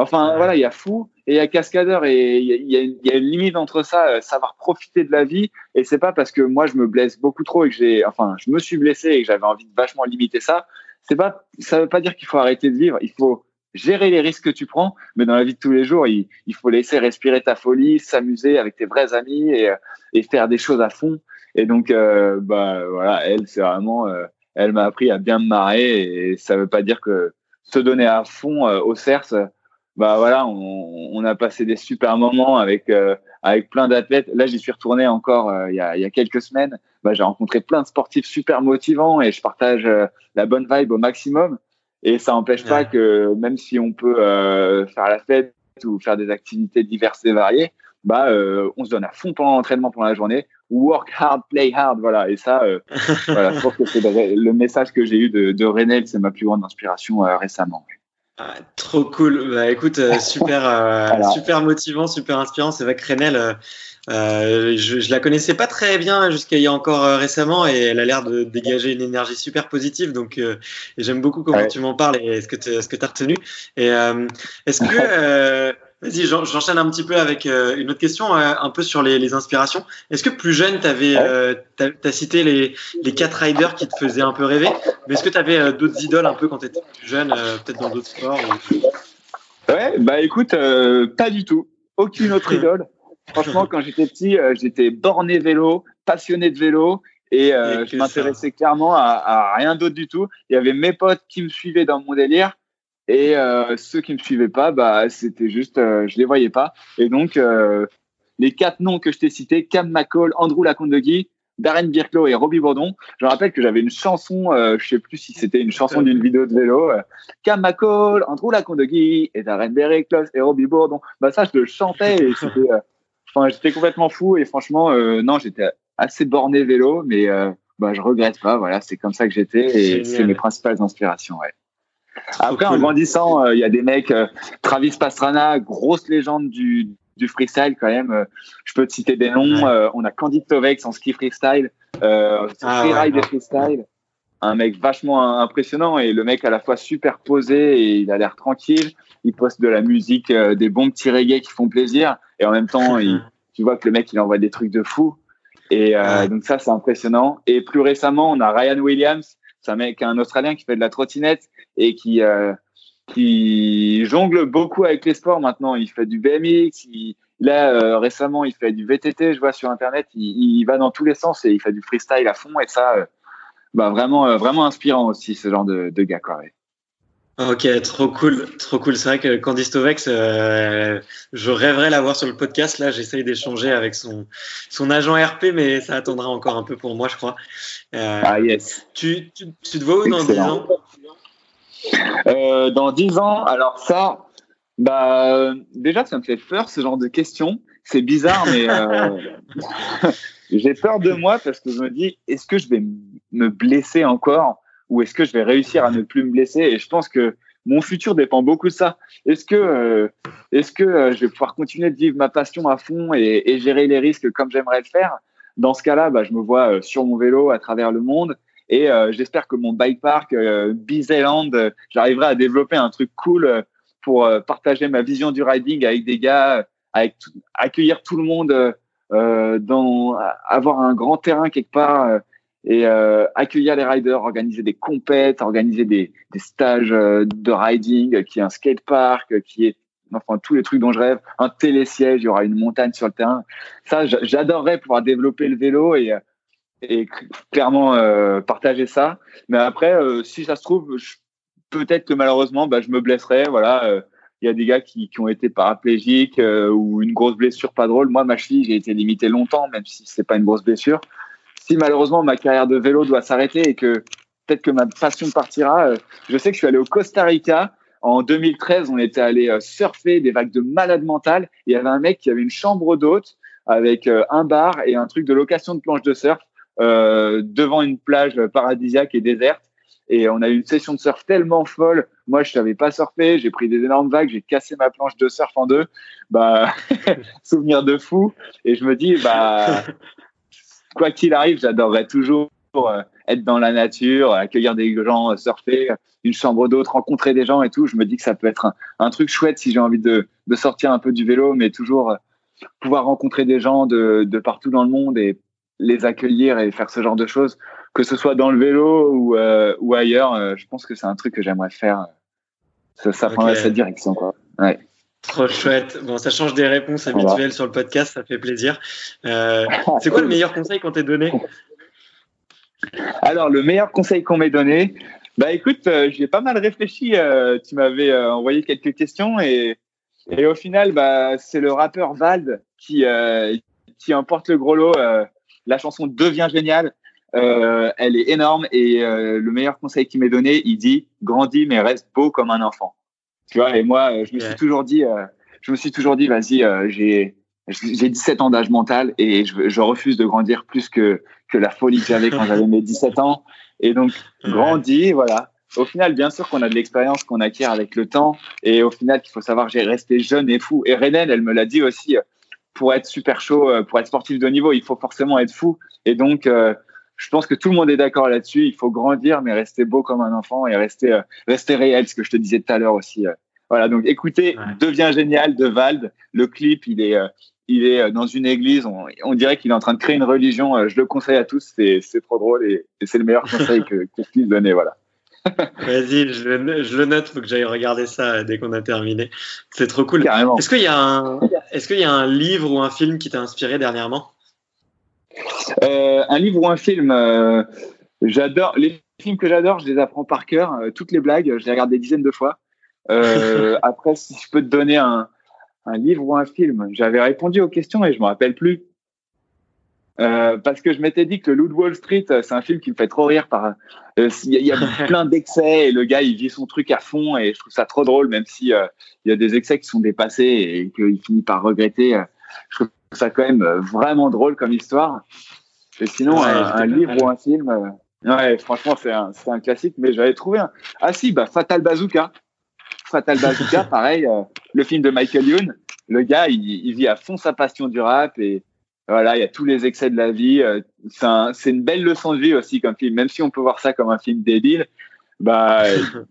S2: Enfin, voilà, il y a fou et il y a cascadeur et il y a, y a, une limite entre ça, euh, savoir profiter de la vie. Et c'est pas parce que moi je me blesse beaucoup trop et que j'ai, enfin, je me suis blessé et que j'avais envie de vachement limiter ça. C'est pas, ça veut pas dire qu'il faut arrêter de vivre. Il faut gérer les risques que tu prends, mais dans la vie de tous les jours, il, il faut laisser respirer ta folie, s'amuser avec tes vrais amis et, et faire des choses à fond. Et donc, euh, bah voilà, elle, c'est vraiment, euh, elle m'a appris à bien me marrer et ça veut pas dire que se donner à fond au CERS bah voilà, on, on, a passé des super moments avec euh, avec plein d'athlètes. Là, j'y suis retourné encore euh, il, y a, il y a quelques semaines. Bah, j'ai rencontré plein de sportifs super motivants et je partage euh, la bonne vibe au maximum. Et ça n'empêche pas que même si on peut faire la fête ou faire des activités diverses et variées, bah on se donne à fond pendant l'entraînement pendant la journée. Work hard, play hard, voilà. Et ça, [laughs] voilà, je pense que c'est le, message que j'ai eu de, de Renel, c'est ma plus grande inspiration récemment.
S1: Ah, trop cool. Bah, écoute, euh, super, euh, [laughs] super motivant, super inspirant. C'est vrai que Renel, euh, euh, je, je la connaissais pas très bien jusqu'à il y a encore récemment et elle a l'air de dégager une énergie super positive. Donc, j'aime beaucoup comment tu m'en parles et ce que tu as retenu. Et est-ce que [laughs] Vas-y, j'enchaîne un petit peu avec euh, une autre question, euh, un peu sur les, les inspirations. Est-ce que plus jeune, tu avais, euh, as, cité les, les quatre riders qui te faisaient un peu rêver, mais est-ce que tu avais d'autres idoles un peu quand tu étais plus jeune, peut-être dans d'autres sports
S2: Ouais, bah écoute, pas du tout. Aucune autre idole. Franchement, quand j'étais petit, j'étais borné vélo, passionné de vélo, et, je m'intéressais clairement à, à rien d'autre du tout. Il y avait mes potes qui me suivaient dans mon délire. Et euh, ceux qui me suivaient pas, bah, c'était juste, euh, je les voyais pas. Et donc, euh, les quatre noms que je t'ai cités, Cam McCall, Andrew Lacombe de Guy, Darren Birklow et Robbie Bourdon. Je rappelle que j'avais une chanson, euh, je sais plus si c'était une chanson d'une vidéo de vélo. Euh, Cam McCall, Andrew Lacombe de Guy et Darren Birklow et Robbie Bourdon. Bah ça, je le chantais et c'était, enfin, j'étais complètement fou et franchement, non, j'étais assez borné vélo, mais bah, je regrette pas. Voilà, c'est comme ça que j'étais et c'est mes principales inspirations. Ouais. Après, en grandissant, euh, il y a des mecs, euh, Travis Pastrana, grosse légende du, du freestyle quand même. Euh, je peux te citer des noms. on a Candide Tovex en ski freestyle, euh, ah, freeride et freestyle. Un mec vachement impressionnant et le mec à la fois super posé et il a l'air tranquille. Il poste de la musique, des bons petits reggae qui font plaisir et en même temps, il, [laughs] tu vois que le mec il envoie des trucs de fou. Et donc ça c'est impressionnant. Et plus récemment, on a Ryan Williams c'est un mec, un Australien qui fait de la trottinette et qui euh, qui jongle beaucoup avec les sports maintenant. Il fait du BMX, il, là euh, récemment il fait du VTT, je vois sur internet. Il, il, va dans tous les sens et il fait du freestyle à fond et ça, euh, bah vraiment vraiment inspirant aussi ce genre de, de gars quoi.
S1: Ok, trop cool, trop cool. C'est vrai que Candice Tovex, euh, je rêverais l'avoir sur le podcast. Là, j'essaye d'échanger avec son son agent RP, mais ça attendra encore un peu pour moi, je crois.
S2: Euh, ah yes.
S1: Tu, tu, tu te vois où dans 10 ans?
S2: Euh, Dans 10 ans, alors ça, bah déjà, ça me fait peur ce genre de questions. C'est bizarre, mais [laughs] [laughs] j'ai peur de moi parce que je me dis, est-ce que je vais me blesser encore? Ou est-ce que je vais réussir à ne plus me blesser? Et je pense que mon futur dépend beaucoup de ça. Est-ce que, euh, est-ce que euh, je vais pouvoir continuer de vivre ma passion à fond et, gérer les risques comme j'aimerais le faire? Dans ce cas-là, bah, je me vois euh, sur mon vélo à travers le monde et j'espère que mon bike park euh, Bizeland, j'arriverai à développer un truc cool pour partager ma vision du riding avec des gars, avec accueillir tout le monde, dans avoir un grand terrain quelque part et euh, accueillir les riders, organiser des compètes, organiser des, des stages euh, de riding, qui est un skatepark, qui est enfin tous les trucs dont je rêve, un télésiège, il y aura une montagne sur le terrain. Ça, j'adorerais pouvoir développer le vélo et et clairement euh, partager ça. Mais après, euh, si ça se trouve, peut-être que malheureusement, bah, je me blesserai. Voilà, il y a des gars qui, qui ont été paraplégiques ou une grosse blessure pas drôle. Moi, ma cheville, j'ai été limité longtemps, même si c'est pas une grosse blessure. Si malheureusement ma carrière de vélo doit s'arrêter et que peut-être que ma passion partira, je sais que je suis allé au Costa Rica en 2013, on était allé euh, surfer des vagues de malade mental. Il y avait un mec qui avait une chambre d'hôte avec euh, un bar et un truc de location de planche de surf euh, devant une plage paradisiaque et déserte. Et on a eu une session de surf tellement folle. Moi, je savais pas surfer. J'ai pris des énormes vagues. J'ai cassé ma planche de surf en deux. Bah, [laughs] souvenir de fou. Et je me dis, bah, [laughs] quoi qu'il arrive, j'adorerais toujours être dans la nature, accueillir des gens, surfer, une chambre d'hôte, rencontrer des gens et tout. Je me dis que ça peut être un, truc chouette si j'ai envie de, sortir un peu du vélo, mais toujours euh, pouvoir rencontrer des gens de, partout dans le monde et les accueillir et faire ce genre de choses, que ce soit dans le vélo ou, euh, ou ailleurs. Euh, je pense que c'est un truc que j'aimerais faire. Ça, ça prendrait cette direction, quoi. Ouais.
S1: Trop chouette. Bon, ça change des réponses habituelles sur le podcast, ça fait plaisir. c'est quoi le meilleur conseil qu'on t'ait donné?
S2: Alors, le meilleur conseil qu'on m'ait donné, bah écoute, euh, j'ai pas mal réfléchi. Euh, tu m'avais euh, envoyé quelques questions et, et au final, bah, c'est le rappeur Vald qui, qui emporte le gros lot. la chanson devient géniale. elle est énorme et le meilleur conseil qu'il m'ait donné, il dit grandis mais reste beau comme un enfant. Tu vois, et moi, je me suis toujours dit, je me suis toujours dit, vas-y, j'ai j'ai 17 ans d'âge mental et je, je, refuse de grandir plus que, que la folie que j'avais quand j'avais mes 17 ans. Et donc, grandi, voilà. Au final, bien sûr qu'on a de l'expérience qu'on acquiert avec le temps. Et au final, il faut savoir j'ai resté jeune et fou. Et René, elle me l'a dit aussi, pour être super chaud, euh, pour être sportif de haut niveau, il faut forcément être fou. Et donc, euh, je pense que tout le monde est d'accord là-dessus. Il faut grandir, mais rester beau comme un enfant et rester, euh, rester réel, ce que je te disais tout à l'heure aussi. Voilà, donc écoutez, Devient génial de Vald. Le clip, il est, il est euh, dans une église, on, dirait qu'il est en train de créer une religion. Euh, je le conseille à tous, c'est, trop drôle et, c'est le meilleur conseil que, que je puisse donner. Voilà. [laughs]
S1: Vas-y, je, le note, faut que j'aille regarder ça euh, dès qu'on a terminé. C'est trop cool. Est-ce qu'il y a un, est-ce qu'il y a un livre ou un film qui t'a inspiré dernièrement?
S2: Un livre ou un film, j'adore les films que j'adore, je les apprends par cœur. toutes les blagues, je les regarde des dizaines de fois. [laughs] après, si je peux te donner un, un livre ou un film J'avais répondu aux questions et je me rappelle plus. Euh, parce que je m'étais dit que le Loup de Wall Street, euh, c'est un film qui me fait trop rire. Par, euh, il y, a [laughs] plein d'excès et le gars il vit son truc à fond et je trouve ça trop drôle, même si il y a des excès qui sont dépassés et qu'il finit par regretter. je trouve ça quand même vraiment drôle comme histoire. Et sinon, un, livre ou un film, ouais, franchement c'est un, un classique. Mais j'avais trouvé un. Ah si, bah Fatal Bazooka. Fatal Bazooka, [laughs] pareil, euh, le film de Michael Youn. Le gars, il, vit à fond sa passion du rap et voilà, il y a tous les excès de la vie. Euh, c'est une belle leçon de vie aussi comme film, même si on peut voir ça comme un film débile. Bah,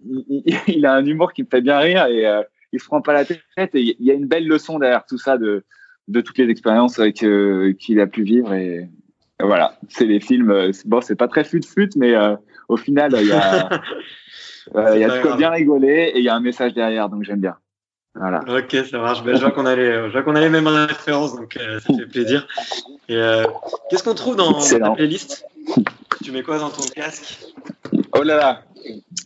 S2: [laughs] il, a un humour qui me fait bien rire et euh, il se prend pas la tête. Et il y a une belle leçon derrière tout ça de, de toutes les expériences qu'il a pu vivre et, voilà, c'est les films. Bon, c'est pas très fut-fut, mais au final, il y a, [laughs] Il y a de quoi bien rigoler et il y a un message derrière, donc j'aime bien. Voilà.
S1: Ok, ça marche. Ben, je vois qu'on a les, qu'on a les mêmes références, donc euh, ça fait plaisir. Et euh, qu'est-ce qu'on trouve dans, ta playlist? Tu mets quoi dans ton casque?
S2: Oh là là,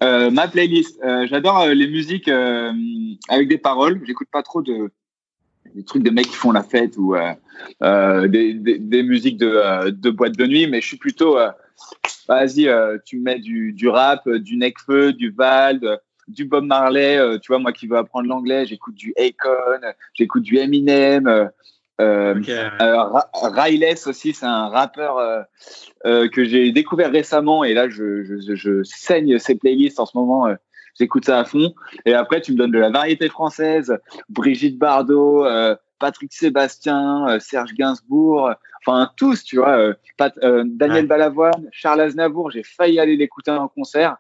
S2: euh, ma playlist. J'adore les musiques avec des paroles. J'écoute pas trop de des trucs de mecs qui font la fête ou des, des, des, musiques de, de boîte de nuit, mais je suis plutôt vas-y, euh, tu mets du, du rap, euh, du Necfeu, du Vald, du Bob Marley. Euh, tu vois, moi qui veux apprendre l'anglais, j'écoute du Akon, j'écoute du Eminem. Euh, aussi, c'est un rappeur que j'ai découvert récemment et là je, je, je, saigne ses playlists en ce moment. J'écoute ça à fond. Et après, tu me donnes de la variété française, Brigitte Bardot, Patrick Sébastien, Serge Gainsbourg, enfin tous, tu vois. Euh, euh, Daniel Balavoine, Charles Aznavour, j'ai failli aller l'écouter en concert.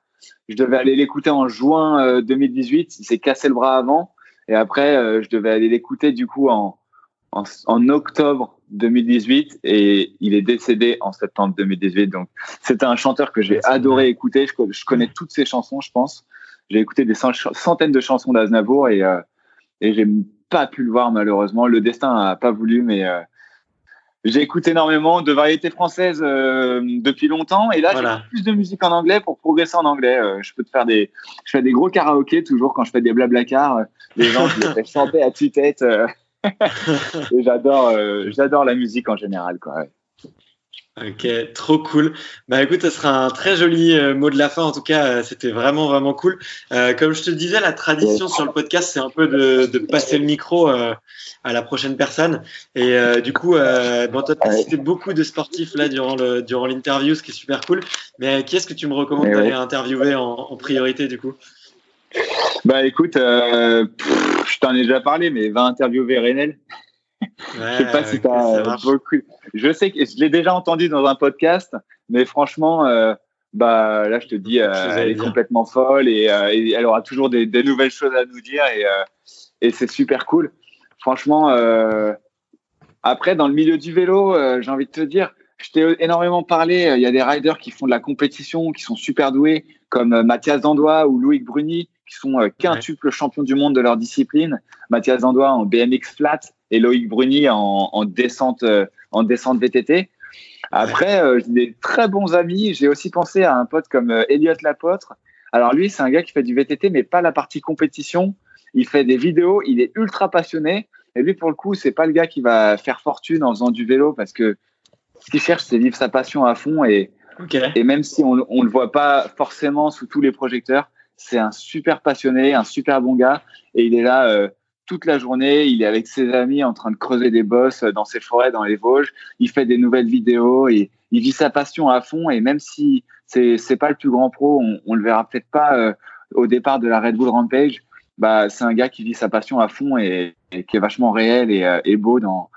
S2: Je devais aller l'écouter en juin 2018. Euh, il s'est cassé le bras avant. Et après, je devais aller l'écouter du coup en, en, octobre 2018 et il est décédé en septembre 2018. Donc, c'était un chanteur que j'ai adoré écouter. Je, connais toutes ses chansons, je pense. J'ai écouté des centaines de chansons d'Aznavour et, et j'ai pas pu le voir malheureusement. Le destin a pas voulu, mais j'écoute énormément de variétés françaises euh, depuis longtemps et là j'ai plus de musique en anglais pour progresser en anglais. Euh, je peux te faire des, je fais des gros karaokés toujours quand je fais des blabla euh, les gens je les fais chanter à tue-tête. [laughs] et j'adore, j'adore la musique en général quoi.
S1: Ok, trop cool. Bah écoute, ça sera un très joli euh, mot de la fin. En tout cas, euh, c'était vraiment vraiment cool. Euh, comme je te disais, la tradition sur le podcast, c'est un peu de, de, passer le micro à la prochaine personne. Et du coup, bon, toi, tu as cité beaucoup de sportifs là durant le durant l'interview, ce qui est super cool. Mais qui est-ce que tu me recommandes d'aller interviewer en, en, priorité du coup?
S2: Bah écoute, je t'en ai déjà parlé, mais va interviewer Renel je sais pas si tu as beaucoup. Je sais que je l'ai déjà entendu dans un podcast, mais franchement, euh, bah là, je te dis, euh, elle est complètement folle euh, et, elle aura toujours des, nouvelles choses à nous dire et, et c'est super cool. Franchement, après, dans le milieu du vélo, j'ai envie de te dire, je t'ai énormément parlé. Il y a des riders qui font de la compétition, qui sont super doués, comme Mathias Dandois ou Loïc Bruni, qui sont quintuples champions du monde de leur discipline. Mathias Dandois en BMX flat, et Loïc Bruni en, descente euh, en descente VTT. Après, euh, j'ai des très bons amis. J'ai aussi pensé à un pote comme euh, Elliot Lapotre. Alors lui, c'est un gars qui fait du VTT, mais pas la partie compétition. Il fait des vidéos. Il est ultra passionné. Et lui, pour le coup, c'est pas le gars qui va faire fortune en faisant du vélo parce que ce qu'il cherche, c'est vivre sa passion à fond. Et, et même si on, on le voit pas forcément sous tous les projecteurs, c'est un super passionné, un super bon gars. Et il est là toute la journée. Il est avec ses amis en train de creuser des bosses dans ses forêts, dans les Vosges. Il fait des nouvelles vidéos et il vit sa passion à fond. Et même si c'est c'est pas le plus grand pro, on, on le verra peut-être pas euh, au départ de la Red Bull Rampage. Bah, c'est un gars qui vit sa passion à fond et, qui est vachement réel et, euh, beau dans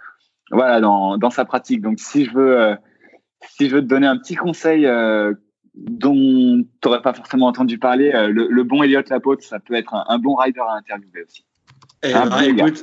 S2: voilà dans, sa pratique. Donc si je veux euh, si je veux te donner un petit conseil dont tu n'aurais pas forcément entendu parler, le, bon Elliot Lapote, ça peut être un bon rider à interviewer aussi.
S1: Eh ben,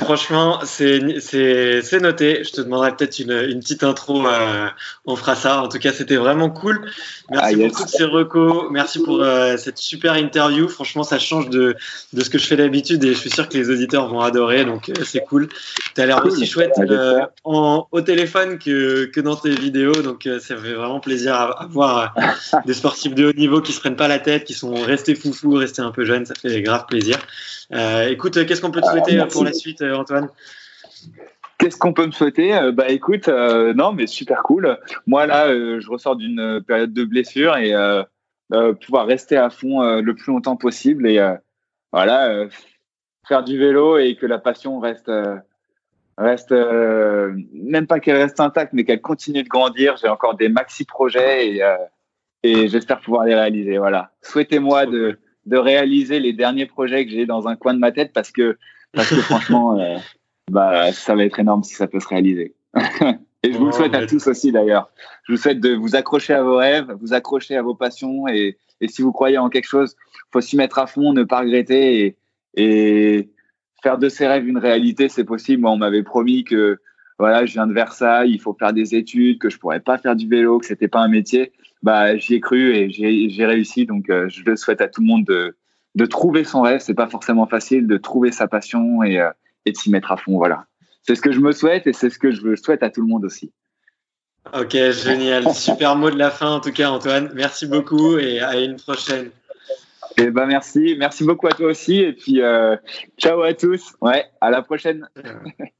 S1: Franchement, c'est c'est noté. Je te demanderai peut-être une, une petite intro. Euh, on fera ça. En tout cas, c'était vraiment cool. Merci ah, pour toutes ces recos. Merci pour euh, cette super interview. Franchement, ça change de de ce que je fais d'habitude et je suis sûr que les auditeurs vont adorer. Donc euh, c'est cool. Tu as l'air aussi chouette en, au téléphone que que dans tes vidéos. Donc ça fait vraiment plaisir à, à voir [laughs] des sportifs de haut niveau qui se prennent pas la tête, qui sont restés foufou, restés un peu jeunes. Ça fait grave plaisir. écoute, qu'est-ce qu'on peut te ah, souhaiter pour la suite, euh, Antoine
S2: Qu'est-ce qu'on peut me souhaiter? Euh, Bah écoute, euh, non mais super cool. Moi là, je ressors d'une période de blessure et pouvoir rester à fond le plus longtemps possible et voilà, faire du vélo et que la passion reste reste même pas qu'elle reste intacte, mais qu'elle continue de grandir. J'ai encore des maxi projets et, et j'espère pouvoir les réaliser. Voilà. Souhaitez-moi de, de réaliser les derniers projets que j'ai dans un coin de ma tête parce que parce que franchement, euh, bah, ça va être énorme si ça peut se réaliser. [laughs] et je vous le souhaite à tous aussi d'ailleurs. Je vous souhaite de vous accrocher à vos rêves, vous accrocher à vos passions et, et si vous croyez en quelque chose, faut s'y mettre à fond, ne pas regretter et, et faire de ses rêves une réalité, c'est possible. Moi, on m'avait promis que voilà, je viens de Versailles, il faut faire des études, que je pourrais pas faire du vélo, que c'était pas un métier. Bah, j'y ai cru et j'ai réussi. Donc, euh, je le souhaite à tout le monde de, de trouver son rêve, c'est pas forcément facile, de trouver sa passion et, euh, et de s'y mettre à fond. Voilà. C'est ce que je me souhaite et c'est ce que je souhaite à tout le monde aussi.
S1: Ok, génial. [laughs] Super mot de la fin en tout cas, Antoine. Merci beaucoup et à une prochaine.
S2: Et eh ben merci, merci beaucoup à toi aussi et puis euh, ciao à tous. Ouais, à la prochaine. [laughs]